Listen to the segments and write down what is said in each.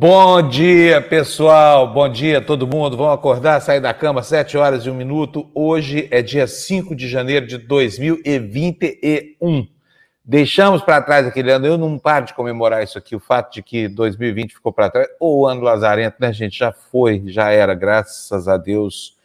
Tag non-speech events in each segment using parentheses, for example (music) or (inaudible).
Bom dia, pessoal. Bom dia, todo mundo. Vamos acordar, sair da cama, 7 horas e 1 minuto. Hoje é dia 5 de janeiro de 2021. Deixamos para trás aquele ano. Eu não paro de comemorar isso aqui, o fato de que 2020 ficou para trás. Ou o ano lazarento, né, gente? Já foi, já era, graças a Deus.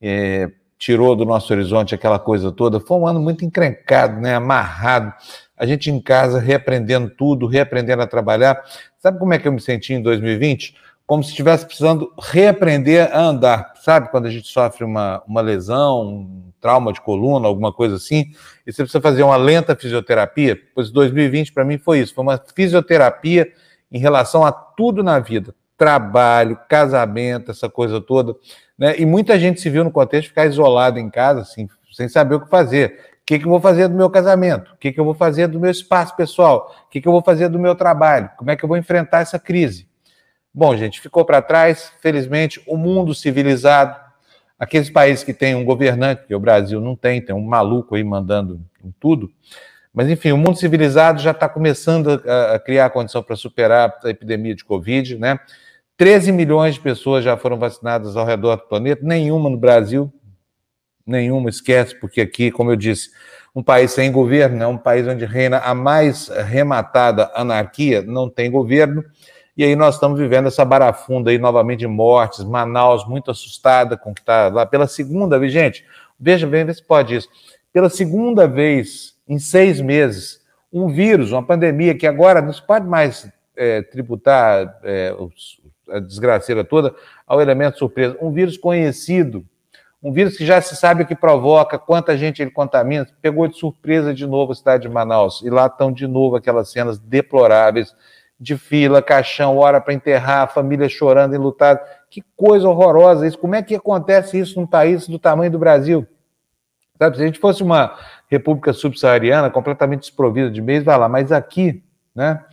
É, tirou do nosso horizonte aquela coisa toda. Foi um ano muito encrencado, né? Amarrado. A gente em casa reaprendendo tudo, reaprendendo a trabalhar. Sabe como é que eu me senti em 2020? Como se estivesse precisando reaprender a andar. Sabe quando a gente sofre uma, uma lesão, um trauma de coluna, alguma coisa assim, e você precisa fazer uma lenta fisioterapia? Pois 2020 para mim foi isso, foi uma fisioterapia em relação a tudo na vida. Trabalho, casamento, essa coisa toda. Né? E muita gente se viu no contexto de ficar isolado em casa, assim, sem saber o que fazer que, que eu vou fazer do meu casamento? O que, que eu vou fazer do meu espaço pessoal? O que, que eu vou fazer do meu trabalho? Como é que eu vou enfrentar essa crise? Bom, gente, ficou para trás, felizmente, o mundo civilizado, aqueles países que têm um governante, que o Brasil não tem, tem um maluco aí mandando tudo, mas enfim, o mundo civilizado já está começando a, a, criar a condição para superar a epidemia de Covid, né? 13 milhões de pessoas já foram vacinadas ao redor do planeta, nenhuma no Brasil, nenhuma, esquece, porque aqui, como eu disse, um país sem governo, é um país onde reina a mais rematada anarquia, não tem governo, e aí nós estamos vivendo essa barafunda aí novamente de mortes, Manaus muito assustada com o que está lá. Pela segunda vez, gente, veja bem, vê se pode isso, pela segunda vez em seis meses, um vírus, uma pandemia que agora não se pode mais é, tributar é, a desgraceira toda ao elemento surpresa, um vírus conhecido, um vírus que já se sabe o que provoca, quanta gente ele contamina, pegou de surpresa de novo a cidade de Manaus. E lá estão de novo aquelas cenas deploráveis de fila, caixão, hora para enterrar, família chorando, enlutada. Que coisa horrorosa isso. Como é que acontece isso num país do tamanho do Brasil? Sabe, se a gente fosse uma república subsaariana, completamente desprovida de meios, vai lá, mas aqui, né?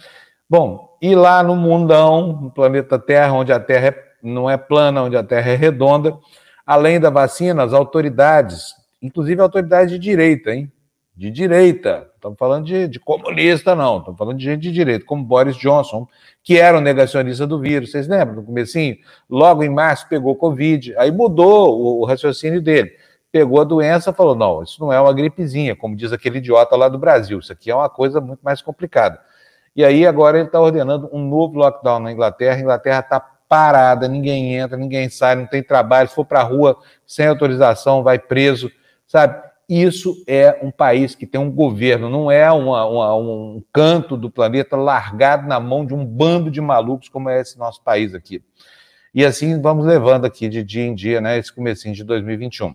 Bom, e lá no mundão, no planeta Terra, onde a Terra é, não é plana, onde a Terra é redonda, Além da vacina, as autoridades, inclusive a autoridade de direita, hein? De direita. Estamos falando de, de comunista, não. Estamos falando de gente de direita, como Boris Johnson, que era o negacionista do vírus. Vocês lembram? No comecinho, logo em março pegou Covid, aí mudou o, o raciocínio dele. Pegou a doença falou: não, isso não é uma gripezinha, como diz aquele idiota lá do Brasil. Isso aqui é uma coisa muito mais complicada. E aí agora ele está ordenando um novo lockdown na Inglaterra. A Inglaterra está parada, ninguém entra, ninguém sai, não tem trabalho, se for para a rua sem autorização, vai preso, sabe? Isso é um país que tem um governo, não é uma, uma, um canto do planeta largado na mão de um bando de malucos como é esse nosso país aqui. E assim vamos levando aqui de dia em dia, né, esse comecinho de 2021.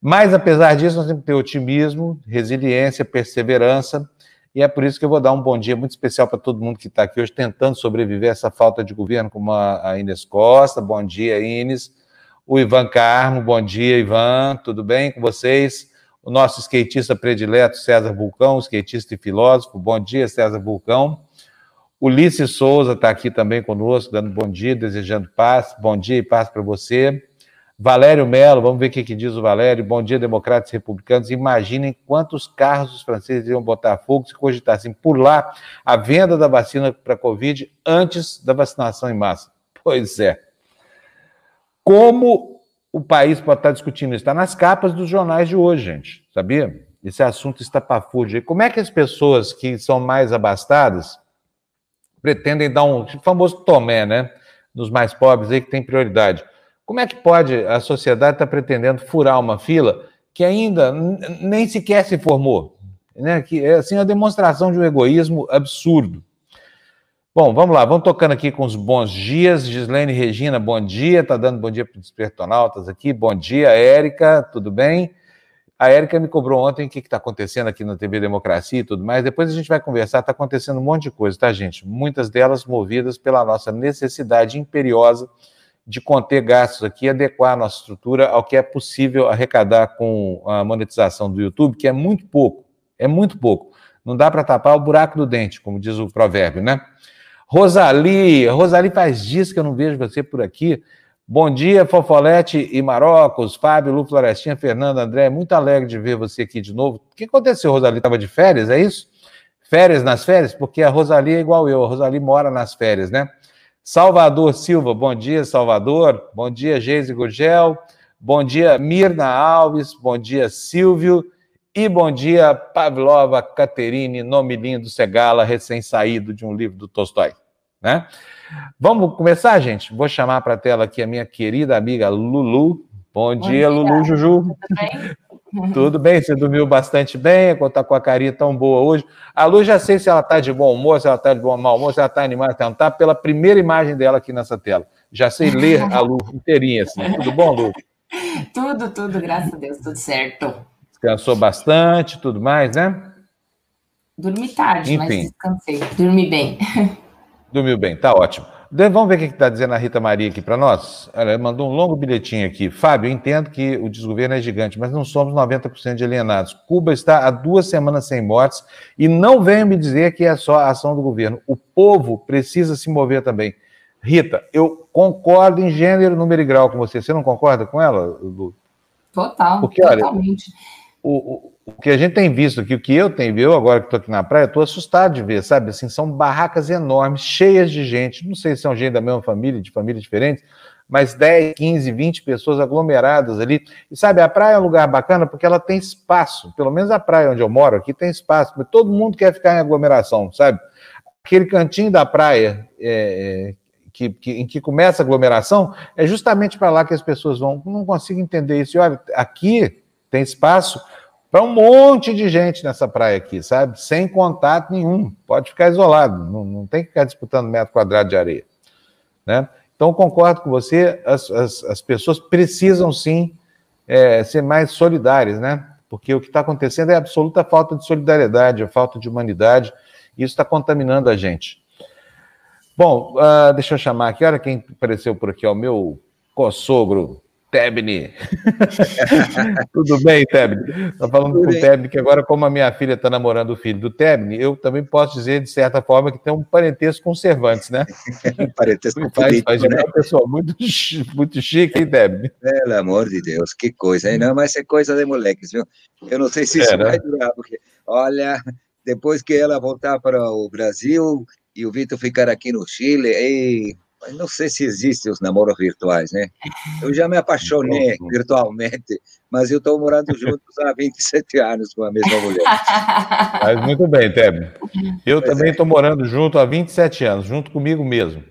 Mas, apesar disso, nós temos que ter otimismo, resiliência, perseverança, e é por isso que eu vou dar um bom dia muito especial para todo mundo que está aqui hoje tentando sobreviver a essa falta de governo, como a, Inês Costa. Bom dia, Inês. O Ivan Carmo, bom dia, Ivan. Tudo bem com vocês? O nosso skatista predileto, César Vulcão, skatista e filósofo. Bom dia, César Vulcão. Ulisses Souza está aqui também conosco, dando bom dia, desejando paz. Bom dia e paz para você. Valério Melo, vamos ver o que, que, diz o Valério. Bom dia, democratas e republicanos. Imaginem quantos carros os franceses iam botar fogo se cogitassem lá a venda da vacina para a Covid antes da vacinação em massa. Pois é. Como o país pode estar discutindo isso? Está nas capas dos jornais de hoje, gente. Sabia? Esse assunto está estapafúrdio. Como é que as pessoas que são mais abastadas pretendem dar um famoso tomé, né? Nos mais pobres aí que tem prioridade. Como é que pode a sociedade estar tá pretendendo furar uma fila que ainda nem sequer se formou? Né? Que é assim uma demonstração de um egoísmo absurdo. Bom, vamos lá, vamos tocando aqui com os bons dias. Gislene Regina, bom dia, tá dando bom dia para os despertonautas aqui. Bom dia, Érica, tudo bem? A Érica me cobrou ontem o que está acontecendo aqui na TV Democracia e tudo mais. Depois a gente vai conversar, está acontecendo um monte de coisa, tá, gente? Muitas delas movidas pela nossa necessidade imperiosa de conter gastos aqui adequar a nossa estrutura ao que é possível arrecadar com a monetização do YouTube, que é muito pouco, é muito pouco. Não dá para tapar o buraco do dente, como diz o provérbio, né? Rosali, Rosali faz dias que eu não vejo você por aqui. Bom dia, Fofolete e Marocos, Fábio, Lu Florestinha, Fernando, André, muito alegre de ver você aqui de novo. O que aconteceu, Rosali? Estava de férias, é isso? Férias nas férias? Porque a Rosali é igual eu, a Rosali mora nas férias, né? Salvador Silva, bom dia, Salvador. Bom dia, Geise Gurgel. Bom dia, Mirna Alves. Bom dia, Silvio. E bom dia, Pavlova Caterine, nome lindo, Segala, recém-saído de um livro do Tolstói. Né? Vamos começar, gente? Vou chamar para a tela aqui a minha querida amiga Lulu. Bom, bom dia, dia, Lulu Juju. Tudo bem? Tudo bem, você dormiu bastante bem, está com a carinha tão boa hoje. A Lu, já sei se ela está de bom humor, se ela está de bom mau humor, se ela está animada, se ela está, pela primeira imagem dela aqui nessa tela. Já sei ler a Lu inteirinha, assim. Tudo bom, Lu? (laughs) Tudo, tudo, graças a Deus, tudo certo. Descansou bastante, tudo mais, né? Dormi tarde, Enfim. mas descansei. Dormi bem. (laughs) Dormiu bem, tá ótimo. Vamos ver o que está dizendo a Rita Maria aqui para nós? Ela mandou um longo bilhetinho aqui. Fábio, eu entendo que o desgoverno é gigante, mas não somos 90% de alienados. Cuba está há duas semanas sem mortes e não venha me dizer que é só a ação do governo. O povo precisa se mover também. Rita, eu concordo em gênero, número e grau com você. Você não concorda com ela, Lu? Total, Porque, totalmente. Olha, o, o que a gente tem visto aqui, o que eu tenho visto, agora que estou aqui na praia, estou assustado de ver, sabe? Assim, são barracas enormes, cheias de gente. Não sei se são gente da mesma família, de famílias diferentes, mas 10, 15, 20 pessoas aglomeradas ali. E sabe, a praia é um lugar bacana porque ela tem espaço. Pelo menos a praia onde eu moro aqui tem espaço. Mas todo mundo quer ficar em aglomeração, sabe? Aquele cantinho da praia é, é que, que, em que começa a aglomeração é justamente para lá que as pessoas vão. Não consigo entender isso. E olha, aqui tem espaço para um monte de gente nessa praia aqui, sabe? Sem contato nenhum. Pode ficar isolado, não, não tem que ficar disputando metro quadrado de areia. Né? Então, concordo com você, as, as, as pessoas precisam sim é, ser mais solidárias, né? Porque o que está acontecendo é absoluta falta de solidariedade, a falta de humanidade, e isso está contaminando a gente. Bom, uh, deixa eu chamar aqui, olha quem apareceu por aqui, ó, o meu co-sogro Tebni. (laughs) Tudo bem, Tebni? Estou falando Tudo com o Tebni que agora, como a minha filha está namorando o filho do Tebni, eu também posso dizer, de certa forma, que tem um parentesco com Cervantes, né? (laughs) parentesco faz, político, faz né? uma pessoa muito, muito chique, hein, Tebni? Pelo amor de Deus, que coisa, hein? Não, mas é coisa de moleques, viu? Eu não sei se isso é, né? vai durar, porque, olha, depois que ela voltar para o Brasil e o Vitor ficar aqui no Chile, e mas não sei se existem os namoros virtuais, né? Eu já me apaixonei virtualmente, mas eu estou morando juntos há 27 anos com a mesma mulher. (laughs) Mas muito bem, Tebe. Eu pois também estou é. morando junto há 27 anos, junto comigo mesmo.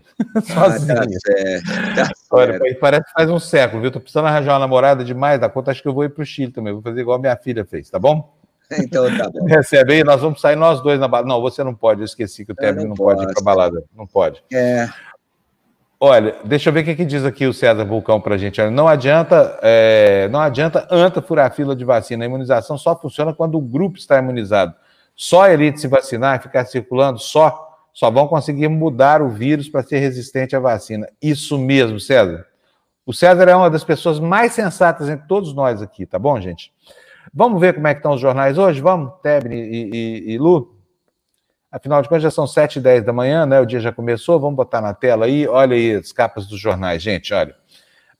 Sozinho. Ah, tá certo, tá Olha, parece que faz um século, viu? Estou precisando arranjar uma namorada demais da conta, acho que eu vou ir para o Chile também. Vou fazer igual minha filha fez, tá bom? Então tá bom. (laughs) Recebe aí, nós vamos sair nós dois na balada. Não, você não pode, eu esqueci que o Tebe não, não pode ir para balada. Não pode. É. Olha, deixa eu ver o que, que diz aqui o César Vulcão para a gente. não adianta, é, não adianta anta furar a fila de vacina. A imunização só funciona quando o grupo está imunizado. Só a elite se vacinar e ficar circulando, só, só vão conseguir mudar o vírus para ser resistente à vacina. Isso mesmo, César. O César é uma das pessoas mais sensatas entre todos nós aqui, tá bom, gente? Vamos ver como é que estão os jornais hoje? Vamos, Tebni e, e, e Lu? Afinal de contas, já são 7 e 10 da manhã, né? O dia já começou. Vamos botar na tela aí. Olha aí as capas dos jornais, gente. Olha.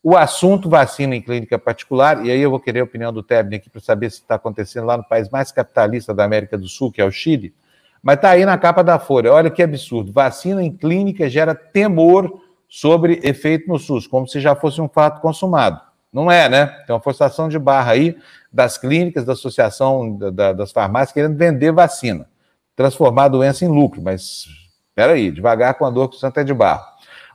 O assunto vacina em clínica particular, e aí eu vou querer a opinião do Tebni aqui para saber se está acontecendo lá no país mais capitalista da América do Sul, que é o Chile. Mas está aí na capa da Folha. Olha que absurdo. Vacina em clínica gera temor sobre efeito no SUS, como se já fosse um fato consumado. Não é, né? Tem uma forçação de barra aí das clínicas, da associação da, da, das farmácias querendo vender vacina transformar a doença em lucro, mas espera aí, devagar com a dor que o santo é de barro.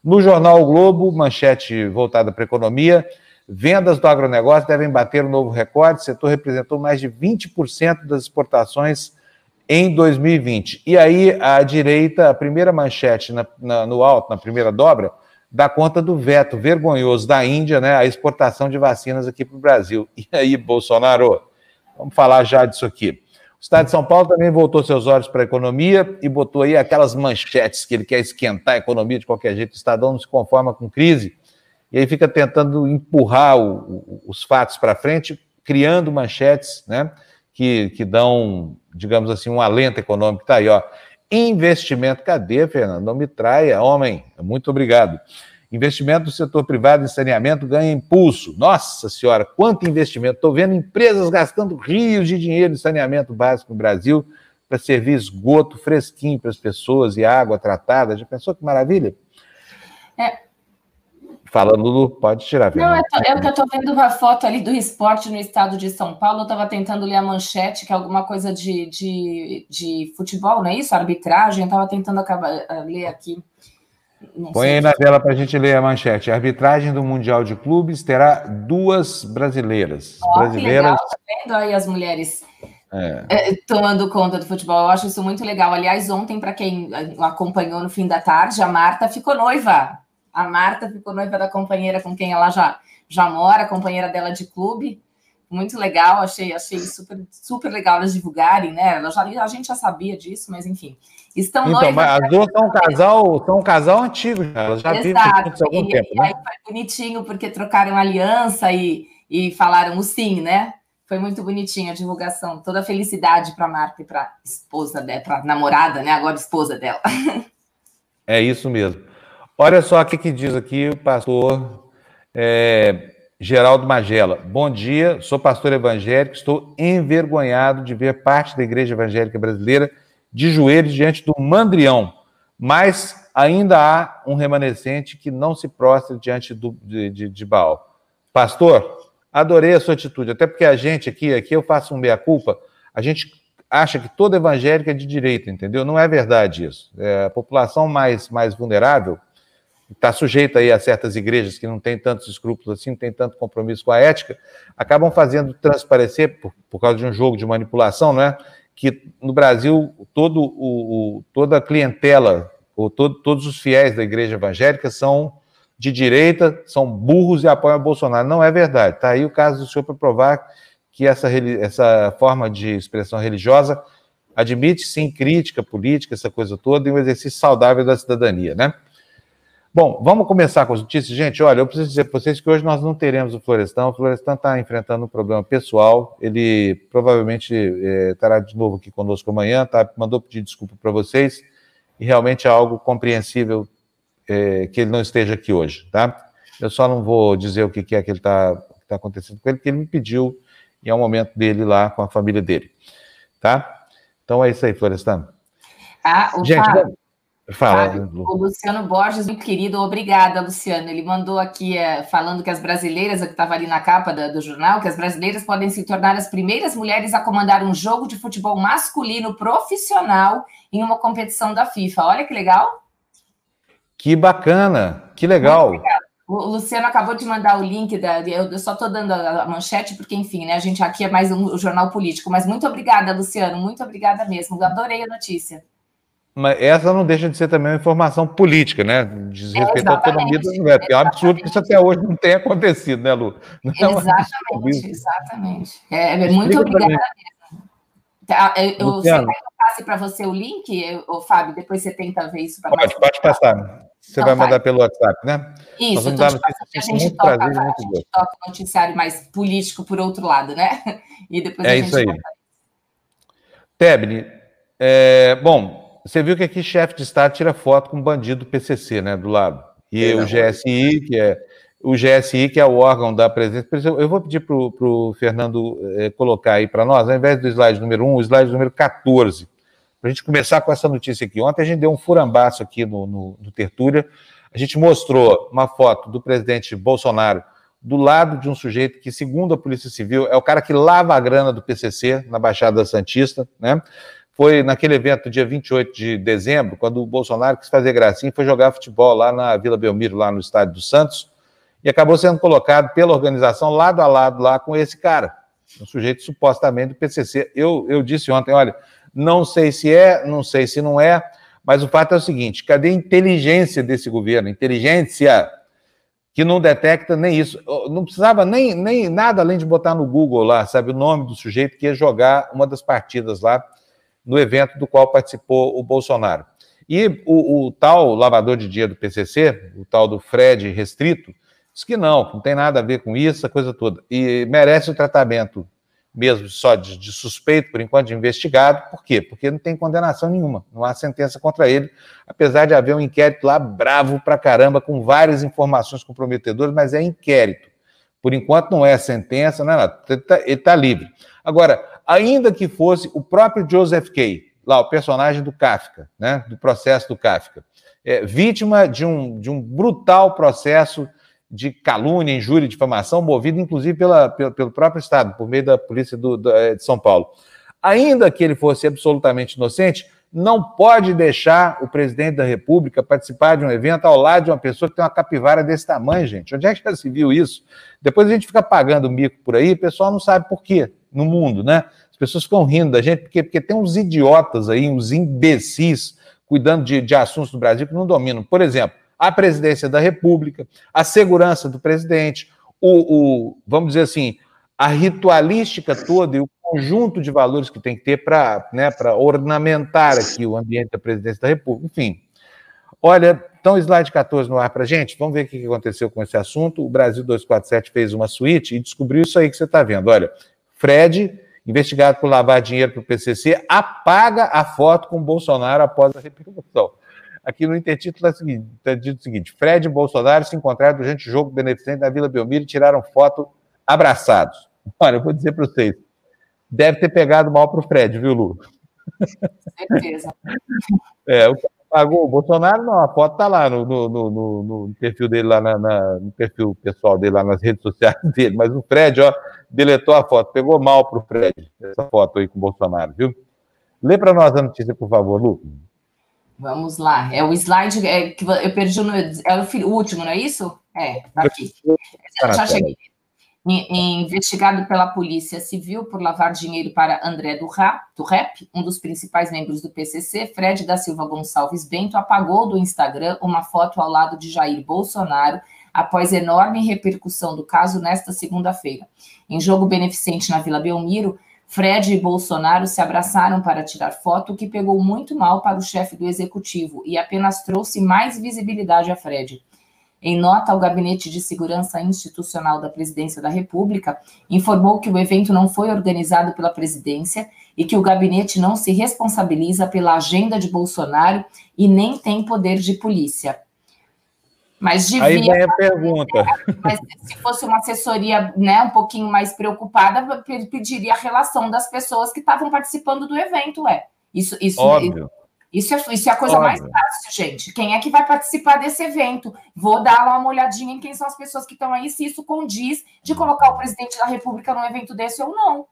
No jornal o Globo, manchete voltada para a economia, vendas do agronegócio devem bater um novo recorde, o setor representou mais de 20% das exportações em 2020. E aí, a direita, a primeira manchete na, na, no alto, na primeira dobra, dá conta do veto vergonhoso da Índia, né, a exportação de vacinas aqui para o Brasil. E aí, Bolsonaro, vamos falar já disso aqui. Estado de São Paulo também voltou seus olhos para a economia e botou aí aquelas manchetes que ele quer esquentar a economia de qualquer jeito. O Estadão não se conforma com crise e aí fica tentando empurrar o, os fatos para frente, criando manchetes né, que, que dão, digamos assim, um alento econômico. Está aí, ó. Investimento. Cadê, Fernando? Não me traia, homem. Muito obrigado. Investimento do setor privado em saneamento ganha impulso. Nossa Senhora, quanto investimento! Estou vendo empresas gastando rios de dinheiro em saneamento básico no Brasil para servir esgoto fresquinho para as pessoas e água tratada. Já pensou que maravilha? É, Fala, Lulu, pode tirar. Não, é, é que eu estou vendo uma foto ali do esporte no estado de São Paulo. Eu estava tentando ler a manchete, que é alguma coisa de, de, de futebol, não é isso? Arbitragem. Eu estava tentando acabar, uh, ler aqui. Não Põe aí na tela para a gente ler a manchete. A arbitragem do Mundial de Clubes terá duas brasileiras. Oh, brasileiras. Tá vendo aí as mulheres é. É, tomando conta do futebol? Eu acho isso muito legal. Aliás, ontem, para quem acompanhou no fim da tarde, a Marta ficou noiva a Marta ficou noiva da companheira com quem ela já, já mora, companheira dela de clube. Muito legal, achei, achei super, super legal elas divulgarem, né? Ela já, a gente já sabia disso, mas enfim. Estão então, noivas. Mas as duas são um casal, são um casal antigo, elas já vivem juntos há algum e, tempo. E né? aí foi bonitinho, porque trocaram aliança e, e falaram o sim, né? Foi muito bonitinho a divulgação. Toda a felicidade para Marta e para esposa dela, para namorada, né? Agora esposa dela. É isso mesmo. Olha só o que, que diz aqui o pastor é, Geraldo Magela. Bom dia, sou pastor evangélico, estou envergonhado de ver parte da igreja evangélica brasileira de joelhos diante do mandrião, mas ainda há um remanescente que não se prostra diante do, de, de, de Baal. Pastor, adorei a sua atitude, até porque a gente aqui, aqui eu faço um meia-culpa, a gente acha que todo evangélico é de direita, entendeu? Não é verdade isso. É, a população mais, mais vulnerável está sujeito aí a certas igrejas que não têm tantos escrúpulos assim, não tem tanto compromisso com a ética, acabam fazendo transparecer, por, por causa de um jogo de manipulação, né, que no Brasil todo o, o toda a clientela, ou todo, todos os fiéis da igreja evangélica são de direita, são burros e apoiam Bolsonaro. Não é verdade. Está aí o caso do senhor para provar que essa, essa forma de expressão religiosa admite sim crítica política, essa coisa toda, e um exercício saudável da cidadania, né? Bom, vamos começar com as notícias. Gente, olha, eu preciso dizer para vocês que hoje nós não teremos o Florestan. O Florestan está enfrentando um problema pessoal. Ele provavelmente é, estará de novo aqui conosco amanhã, tá? Mandou pedir desculpa para vocês e realmente é algo compreensível é, que ele não esteja aqui hoje, tá? Eu só não vou dizer o que, que é que ele está tá acontecendo com ele, porque ele me pediu e é o momento dele lá com a família dele, tá? Então é isso aí, Florestan. Ah, o Gente, Fábio, Fala. O Luciano Borges, muito querido, obrigada, Luciano. Ele mandou aqui é, falando que as brasileiras, que estava ali na capa da, do jornal, que as brasileiras podem se tornar as primeiras mulheres a comandar um jogo de futebol masculino profissional em uma competição da FIFA. Olha que legal. Que bacana, que legal. O Luciano acabou de mandar o link, da, eu só estou dando a manchete, porque, enfim, né, a gente aqui é mais um, um jornal político, mas muito obrigada, Luciano, muito obrigada mesmo. Adorei a notícia. Mas essa não deixa de ser também uma informação política, né? Diz respeito à autonomia da mulher, porque é um absurdo que isso até hoje não tenha acontecido, né, Lu? Não é exatamente, exatamente. É, é muito obrigada. Tá, eu, eu Luciano. que eu passe para você o link, o Fábio, depois você tenta ver isso para Pode, pode passar. Você então, vai mandar pelo WhatsApp, né? Isso, então, a gente, toca, prazer, a gente toca o noticiário mais político por outro lado, né? (laughs) E depois é isso aí. Tebni, é, bom, você viu que aqui chefe de Estado tira foto com o bandido do PCC, né, do lado. E é, o GSI, que é o GSI, que é o órgão da presidência. Eu vou pedir para o Fernando eh, colocar aí para nós, ao invés do slide número 1, o slide número 14, para a gente começar com essa notícia aqui. Ontem a gente deu um furambaço aqui no, no, no Tertúlia. A gente mostrou uma foto do presidente Bolsonaro do lado de um sujeito que, segundo a Polícia Civil, é o cara que lava a grana do PCC na Baixada Santista, né? Foi naquele evento, dia 28 de dezembro, quando o Bolsonaro quis fazer gracinha foi jogar futebol lá na Vila Belmiro, lá no estádio do Santos, e acabou sendo colocado pela organização lado a lado lá com esse cara, um sujeito supostamente do PCC. Eu, eu disse ontem, olha, não sei se é, não sei se não é, mas o fato é o seguinte: cadê a inteligência desse governo? Inteligência que não detecta nem isso. Não precisava nem, nem nada além de botar no Google lá, sabe, o nome do sujeito que ia jogar uma das partidas lá no evento do qual participou o Bolsonaro. E o, o, tal lavador de dinheiro do PCC, o tal do Fred restrito, diz que não, não tem nada a ver com isso, a coisa toda. E merece o tratamento mesmo só de, de, suspeito, por enquanto, de investigado. Por quê? Porque não tem condenação nenhuma, não há sentença contra ele, apesar de haver um inquérito lá bravo pra caramba, com várias informações comprometedoras, mas é inquérito. Por enquanto não é sentença, não é nada. Ele está tá livre. Agora, ainda que fosse o próprio Joseph Kay, lá o personagem do Kafka, né, do processo do Kafka, é, vítima de um, de um brutal processo de calúnia, injúria difamação, movido inclusive pela, pelo, pelo próprio Estado, por meio da polícia do, do, é, de São Paulo. Ainda que ele fosse absolutamente inocente, não pode deixar o presidente da República participar de um evento ao lado de uma pessoa que tem uma capivara desse tamanho, gente. Onde é que já se viu isso? Depois a gente fica pagando mico por aí, o pessoal não sabe por quê no mundo, né? As pessoas ficam rindo da gente, porque, porque tem uns idiotas aí, uns imbecis, cuidando de, de assuntos do Brasil que não dominam. Por exemplo, a presidência da República, a segurança do presidente, o, o vamos dizer assim, a ritualística toda e o conjunto de valores que tem que ter para né, ornamentar aqui o ambiente da presidência da República. Enfim, olha, então slide 14 no ar para gente, vamos ver o que aconteceu com esse assunto. O Brasil 247 fez uma suíte e descobriu isso aí que você está vendo. Olha, Fred, investigado por lavar dinheiro para o PCC, apaga a foto com Bolsonaro após a repercussão. Aqui no intertítulo está é dito o seguinte: Fred e Bolsonaro se encontraram durante o jogo beneficente da Vila Belmiro e tiraram foto abraçados. Olha, eu vou dizer para vocês: deve ter pegado mal para o Fred, viu, Lu? Certeza. É, o pagou o Bolsonaro, não, a foto está lá no, no, no, no, perfil dele, lá na, na, no perfil pessoal dele, lá nas redes sociais (laughs) dele, mas o Fred, ó, deletou a foto, pegou mal para o Fred, essa foto aí com o Bolsonaro, viu? Lê para nós a notícia, por favor, Lu. Vamos lá. É o slide é, que eu perdi no. É o, último, não é isso? É, tá aqui. Já cheguei. Investigado pela Polícia Civil por lavar dinheiro para André do Rep, um dos principais membros do PCC, Fred da Silva Gonçalves Bento apagou do Instagram uma foto ao lado de Jair Bolsonaro após enorme repercussão do caso nesta segunda-feira. Em jogo beneficente na Vila Belmiro, Fred e Bolsonaro se abraçaram para tirar foto, o que pegou muito mal para o chefe do executivo e apenas trouxe mais visibilidade a Fred. Em nota, o Gabinete de Segurança Institucional da Presidência da República informou que o evento não foi organizado pela presidência e que o gabinete não se responsabiliza pela agenda de Bolsonaro e nem tem poder de polícia. Mas devia. Aí vem a pergunta. Mas se fosse uma assessoria né, um pouquinho mais preocupada, pediria a relação das pessoas que estavam participando do evento, é. Isso, isso, Óbvio. Isso é, isso é a coisa Óbvio. mais fácil, gente. Quem é que vai participar desse evento? Vou dar lá uma olhadinha em quem são as pessoas que estão aí, se isso condiz de colocar o presidente da República num evento desse ou não.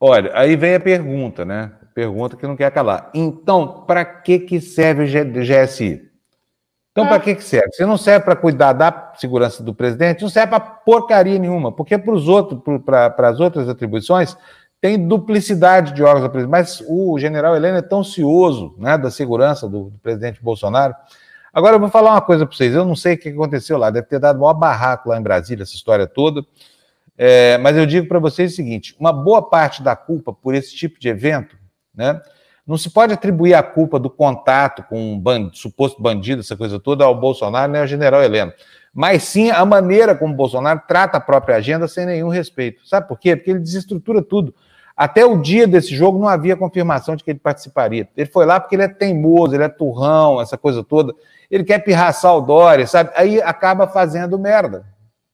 Olha, aí vem a pergunta, né? Pergunta que não quer calar. Então, para que, que serve o GSI? Então, para que, que serve? Se não serve para cuidar da segurança do presidente, não serve para porcaria nenhuma, porque para os outros, para as outras atribuições, tem duplicidade de órgãos da presidência. Mas o general Helena é tão cioso né, da segurança do, do presidente Bolsonaro. Agora eu vou falar uma coisa para vocês. Eu não sei o que aconteceu lá, deve ter dado maior barraco lá em Brasília, essa história toda. É, mas eu digo para vocês o seguinte: uma boa parte da culpa por esse tipo de evento, né? Não se pode atribuir a culpa do contato com um bandido, suposto bandido, essa coisa toda, ao Bolsonaro nem ao general Heleno. Mas sim a maneira como Bolsonaro trata a própria agenda sem nenhum respeito. Sabe por quê? Porque ele desestrutura tudo. Até o dia desse jogo não havia confirmação de que ele participaria. Ele foi lá porque ele é teimoso, ele é turrão, essa coisa toda. Ele quer pirraçar o Dória, sabe? Aí acaba fazendo merda.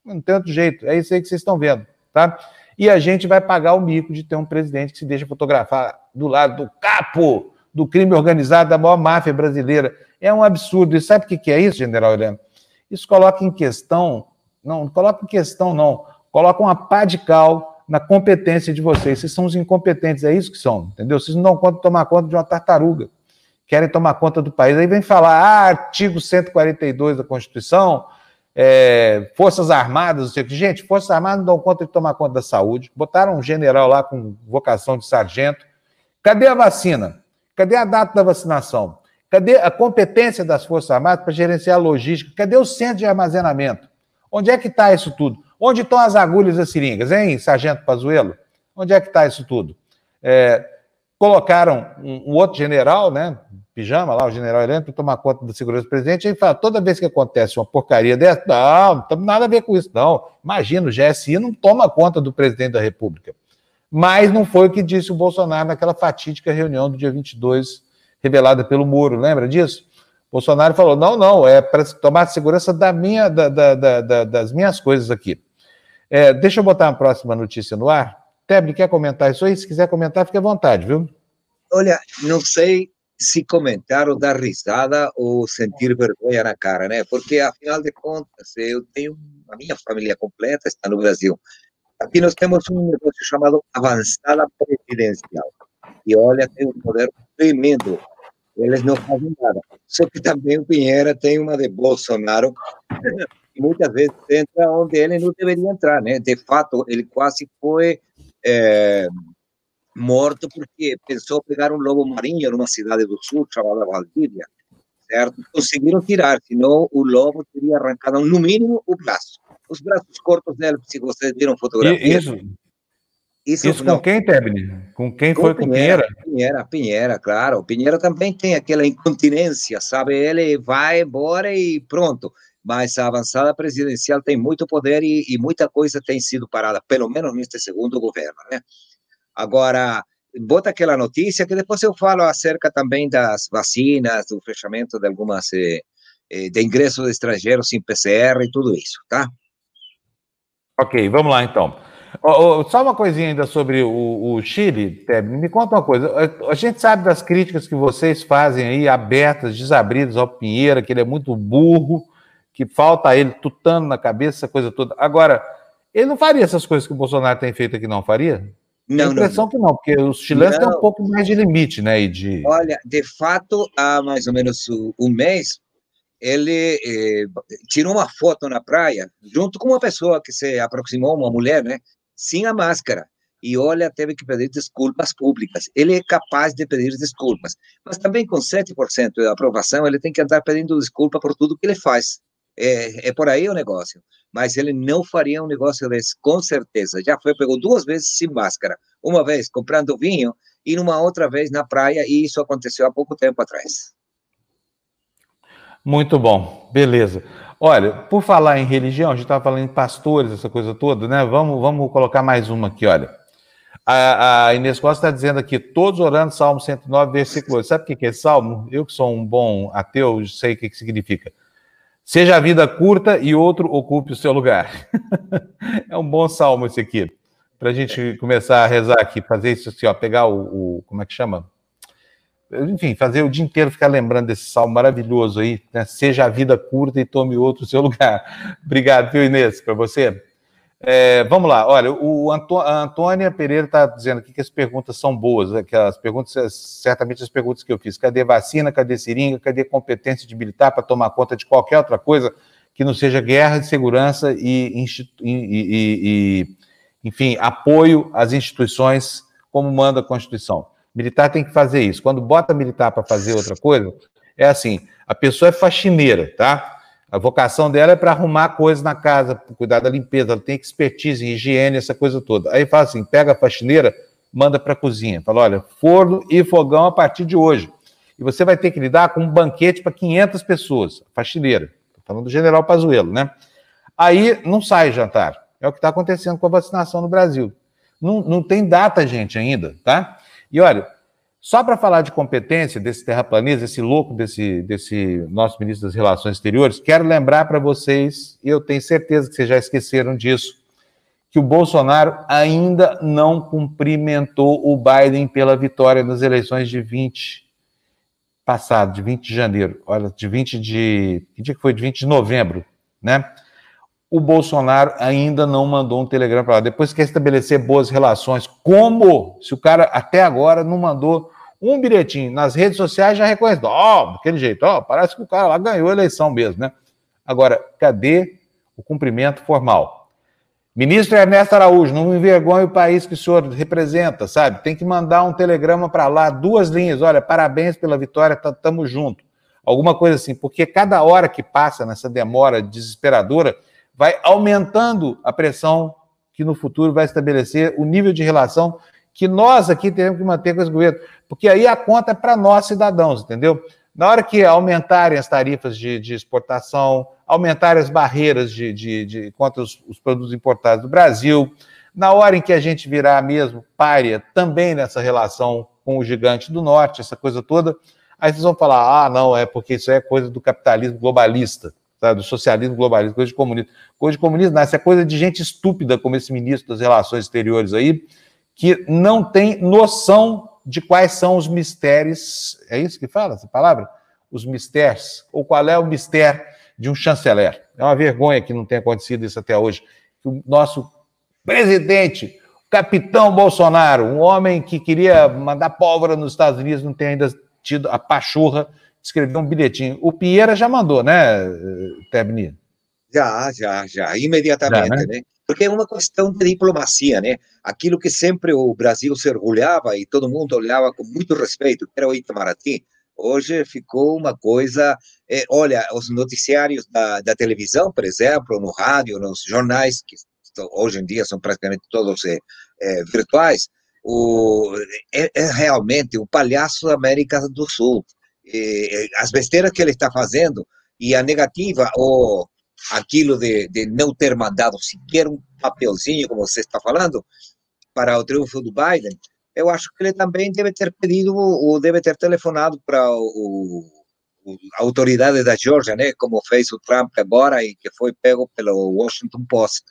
Não tem outro jeito. É isso aí que vocês estão vendo, tá? e a gente vai pagar o mico de ter um presidente que se deixa fotografar do lado do capo do crime organizado da maior máfia brasileira. É um absurdo. E sabe o que é isso, general Heleno? Isso coloca em questão, não, não coloca em questão, não, coloca uma pá de cal na competência de vocês. Vocês são os incompetentes, é isso que são, entendeu? Vocês não dão conta tomar conta de uma tartaruga. Querem tomar conta do país. Aí vem falar, ah, artigo 142 da Constituição, é, Forças Armadas, gente, Forças Armadas não dão conta de tomar conta da saúde, botaram um general lá com vocação de sargento. Cadê a vacina? Cadê a data da vacinação? Cadê a competência das Forças Armadas para gerenciar a logística? Cadê o centro de armazenamento? Onde é que está isso tudo? Onde estão as agulhas das seringas, hein, Sargento Pazuello? Onde é que está isso tudo? É, colocaram um, um, outro general, né, pijama lá, o general Heleno, para tomar conta da segurança do presidente, e fala, toda vez que acontece uma porcaria dessa, não, não tem nada a ver com isso, não. Imagina, o GSI não toma conta do presidente da República. Mas não foi o que disse o Bolsonaro naquela fatídica reunião do dia 22, revelada pelo Moro, lembra disso? Bolsonaro falou, não, não, é para tomar segurança da minha, da, da, da, das minhas coisas aqui. É, deixa eu botar a próxima notícia no ar. Tebre, quer comentar isso aí? Se quiser comentar, fique à vontade, viu? Olha, não sei se comentar ou dar risada ou sentir vergonha na cara, né? Porque, afinal de contas, eu tenho a minha família completa está no Brasil. Aqui nós temos um negócio chamado avançada presidencial. E olha, tem um poder tremendo. Eles não fazem nada. Só que também o Pinheira tem uma de Bolsonaro, (laughs) muitas vezes entra onde ele não deveria entrar, né? De fato, ele quase foi é, morto porque pensou pegar um lobo marinho numa cidade do sul chamada Valdívia, certo? Conseguiram tirar, senão o lobo teria arrancado no mínimo o braço. Os braços cortos dele, se vocês viram fotografia. Isso, isso, isso com quem, Tebni? Com quem com foi com Pinheira? Pinheira, Pinheira, claro. Pinheira também tem aquela incontinência, sabe? Ele vai embora e pronto. Mas a avançada presidencial tem muito poder e, e muita coisa tem sido parada, pelo menos neste segundo governo, né? Agora, bota aquela notícia que depois eu falo acerca também das vacinas, do fechamento de algumas, eh, eh de ingresso de estrangeiros sem PCR e tudo isso, tá? Ok, vamos lá então. Oh, oh, só uma coisinha ainda sobre o, o Chile, Teb, me conta uma coisa. A gente sabe das críticas que vocês fazem aí, abertas, desabridas ao Pinheira, que ele é muito burro, que falta ele tutando na cabeça, essa coisa toda. Agora, ele não faria essas coisas que o Bolsonaro tem feito aqui, não faria? Não, a impressão não. que não, porque os chilenos não. têm um pouco mais de limite, né? E de... Olha, de fato, há mais ou menos um mês, ele eh, tirou uma foto na praia, junto com uma pessoa que se aproximou, uma mulher, né? Sem a máscara. E olha, teve que pedir desculpas públicas. Ele é capaz de pedir desculpas. Mas também com 7% de aprovação, ele tem que andar pedindo desculpa por tudo que ele faz. É, é por aí o negócio. Mas ele não faria um negócio desse, com certeza. Já foi, pegou duas vezes sem máscara. Uma vez comprando vinho e numa outra vez na praia, e isso aconteceu há pouco tempo atrás. Muito bom, beleza. Olha, por falar em religião, a gente estava falando em pastores, essa coisa toda, né? Vamos, vamos colocar mais uma aqui, olha. A, a Inês Costa está dizendo aqui, todos orando, Salmo 109, versículo 8. Sabe o que é salmo? Eu que sou um bom ateu, sei o que, que significa. Seja a vida curta e outro ocupe o seu lugar. (laughs) é um bom salmo esse aqui. Para a gente começar a rezar aqui, fazer isso assim, ó, pegar o, o, como é que chama? Enfim, fazer o dia inteiro ficar lembrando desse salmo maravilhoso aí, né? Seja a vida curta e tome outro o seu lugar. (laughs) Obrigado, viu, Inês, para você. É, vamos lá, olha, o Antô, a Antônia Pereira está dizendo aqui que as perguntas são boas, né, que as perguntas, certamente as perguntas que eu fiz, cadê vacina, cadê seringa, cadê competência de militar para tomar conta de qualquer outra coisa que não seja guerra de segurança e, e, e, e enfim, apoio às instituições como manda a Constituição. Militar tem que fazer isso. Quando bota militar para fazer outra coisa, é assim, a pessoa é faxineira, tá? A vocação dela é para arrumar coisas na casa, cuidar da limpeza, ela tem expertise em higiene, essa coisa toda. Aí fala assim: pega a faxineira, manda para a cozinha. Fala: olha, forno e fogão a partir de hoje. E você vai ter que lidar com um banquete para 500 pessoas, faxineira. Estou falando do general Pazuello, né? Aí não sai jantar. É o que está acontecendo com a vacinação no Brasil. Não, não tem data, gente, ainda, tá? E olha, só para falar de competência desse terraplanista, esse louco desse, desse nosso ministro das Relações Exteriores, quero lembrar para vocês, e eu tenho certeza que vocês já esqueceram disso, que o Bolsonaro ainda não cumprimentou o Biden pela vitória nas eleições de 20 passado, de 20 de janeiro, olha, de 20 de. Que dia que foi? De 20 de novembro, né? O Bolsonaro ainda não mandou um telegrama para lá. Depois quer estabelecer boas relações. Como? Se o cara até agora não mandou um bilhetinho nas redes sociais já reconhece, ó, oh, daquele jeito, ó, oh, parece que o cara lá ganhou a eleição mesmo, né? Agora, cadê o cumprimento formal? Ministro Ernesto Araújo, não envergonhe o país que o senhor representa, sabe? Tem que mandar um telegrama para lá, duas linhas, olha, parabéns pela vitória, estamos juntos. Alguma coisa assim, porque cada hora que passa nessa demora desesperadora, vai aumentando a pressão que no futuro vai estabelecer o nível de relação que nós aqui temos que manter com esse governo, porque aí a conta é para nós, cidadãos, entendeu? Na hora que aumentarem as tarifas de, de exportação, aumentarem as barreiras de, de, de contra os, os, produtos importados do Brasil, na hora em que a gente virar mesmo párea também nessa relação com o gigante do norte, essa coisa toda, aí vocês vão falar: ah, não, é porque isso é coisa do capitalismo globalista, tá? do socialismo globalista, coisa de comunismo. Coisa de comunismo, não, isso é coisa de gente estúpida como esse ministro das Relações Exteriores aí, que não tem noção de quais são os mistérios. É isso que fala essa palavra? Os mistérios. Ou qual é o mistério de um chanceler. É uma vergonha que não tenha acontecido isso até hoje. O nosso presidente, capitão Bolsonaro, um homem que queria mandar pólvora nos Estados Unidos, não tem ainda tido a pachorra de escrever um bilhetinho. O Pinheira já mandou, né, Tebni? Já, já, já, imediatamente, já, né? né? Porque é uma questão de diplomacia, né? Aquilo que sempre o Brasil se orgulhava e todo mundo olhava com muito respeito, que era o Itamaraty, hoje ficou uma coisa. É, olha, os noticiários da, da, televisão, por exemplo, no rádio, nos jornais, que hoje em dia são praticamente todos é, é, virtuais, o, é, é, realmente o palhaço da América do Sul. as besteiras que ele está fazendo e a negativa ou aquilo de, de não ter mandado sequer um papelzinho, como você está falando, para o triunfo do Biden, eu acho que ele também deve ter pedido ou deve ter telefonado para o, o, a autoridade da Georgia, né, como fez o Trump agora e que foi pego pelo Washington Post.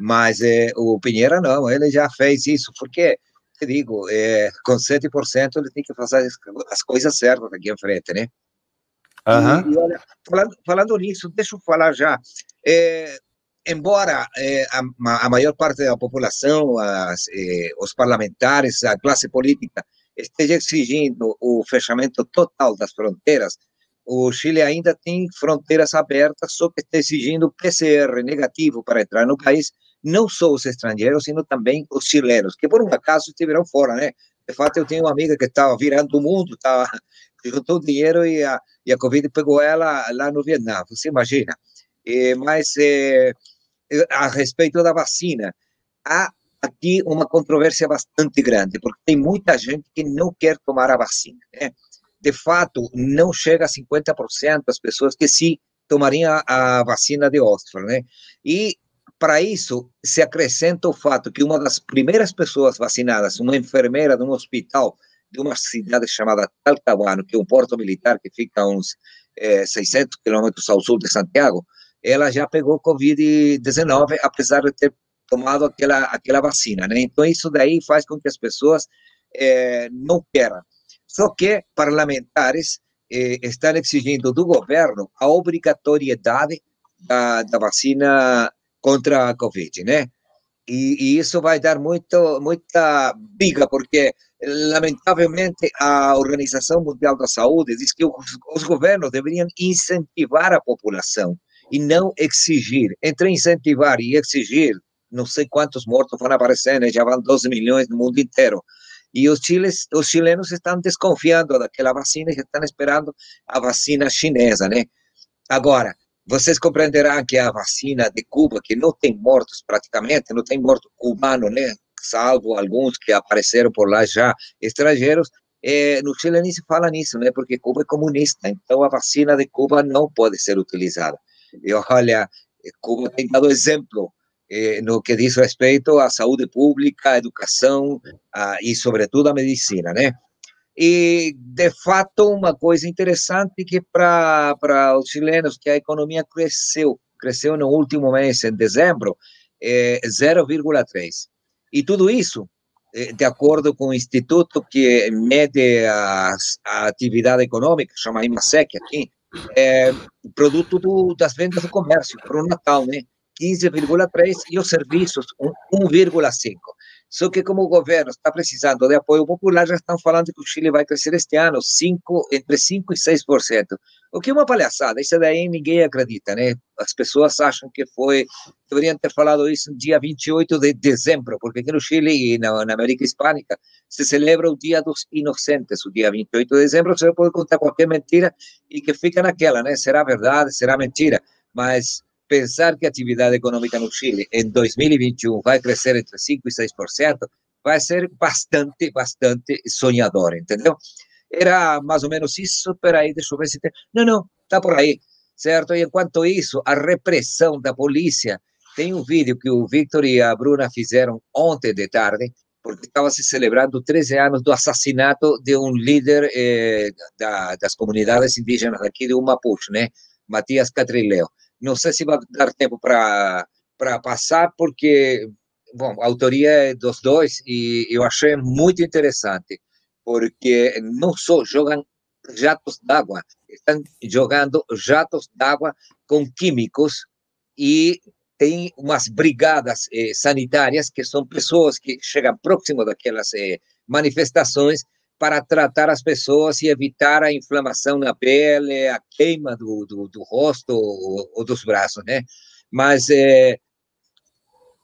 Mas é, o Pinheira não, ele já fez isso, porque, te digo, é, com 7% ele tem que fazer as, as coisas certas aqui em frente, né? Uhum. E, e olha, falando, falando nisso, deixa eu falar já. É, embora é, a, a, maior parte da população, as, é, os parlamentares, a classe política esteja exigindo o fechamento total das fronteiras, o Chile ainda tem fronteiras abertas, só que está exigindo PCR negativo para entrar no país, não só os estrangeiros, sino também os chilenos, que por um acaso estiveram fora, né? De fato, eu tenho uma amiga que estava virando o mundo, estava juntou dinheiro e a, e a Covid pegou ela lá no Vietnã, você imagina. É, mas é, a respeito da vacina, há aqui uma controvérsia bastante grande, porque tem muita gente que não quer tomar a vacina. Né? De fato, não chega a 50% das pessoas que sim tomariam a, a vacina de Oxford. Né? E para isso, se acrescenta o fato que uma das primeiras pessoas vacinadas, uma enfermeira de um hospital de uma cidade chamada Talcahuano, que é um porto militar que fica a uns é, 600 quilômetros ao sul de Santiago, ela já pegou Covid-19, apesar de ter tomado aquela, aquela vacina, né? Então, isso daí faz com que as pessoas é, não queiram. Só que parlamentares é, estão exigindo do governo a obrigatoriedade da, da vacina contra a Covid, né? E, e, isso vai dar muito, muita briga, porque lamentavelmente, a Organização Mundial da Saúde diz que os, os governos deveriam incentivar a população e não exigir. Entre incentivar e exigir, não sei quantos mortos vão aparecer, né? já vão 12 milhões no mundo inteiro. E os, chiles, os chilenos estão desconfiando daquela vacina e estão esperando a vacina chinesa, né? Agora, vocês compreenderão que a vacina de Cuba, que não tem mortos praticamente, não tem morto cubano, né? Salvo alguns que apareceram por lá já estrangeiros, é, no Chile nem se fala nisso, né? Porque Cuba é comunista, então a vacina de Cuba não pode ser utilizada. E olha, Cuba tem dado exemplo eh, no que diz respeito à saúde pública, à educação a, e, sobretudo, à medicina, né? E, de fato, uma coisa interessante que para os chilenos, que a economia cresceu, cresceu no último mês, em dezembro, é 0,3. E tudo isso, eh, de acordo com o instituto que mede a, a atividade econômica, chama IMASEC aqui, é produto do, das vendas do comércio para o Natal, né? 15,3 e os serviços 1,5. Só que como o governo está precisando de apoio popular, já estão falando que o Chile vai crescer este ano 5, entre 5% e 6%. O que é uma palhaçada, isso daí ninguém acredita, né? As pessoas acham que foi, deveriam ter falado isso no dia 28 de dezembro, porque aqui no Chile e na, na América Hispânica se celebra o Dia dos Inocentes, o dia 28 de dezembro, você pode contar qualquer mentira e que fica naquela, né? Será verdade, será mentira, mas pensar que a atividade econômica no Chile em 2021 vai crescer entre 5% e 6%, vai ser bastante, bastante sonhador, entendeu? Era mais ou menos isso, espera aí, deixa eu ver se tem... Não, não, está por aí, certo? E enquanto isso, a repressão da polícia, tem um vídeo que o Victor e a Bruna fizeram ontem de tarde, porque estava se celebrando 13 anos do assassinato de um líder eh, da, das comunidades indígenas aqui de Mapuche, né? Matias Catrileo. Não sei se vai dar tempo para passar, porque bom, a autoria é dos dois e eu achei muito interessante, porque não só jogam jatos d'água, estão jogando jatos d'água com químicos e tem umas brigadas eh, sanitárias que são pessoas que chegam próximo daquelas eh, manifestações para tratar as pessoas e evitar a inflamação na pele, a queima do, do, do rosto ou, ou, dos braços, né? Mas é,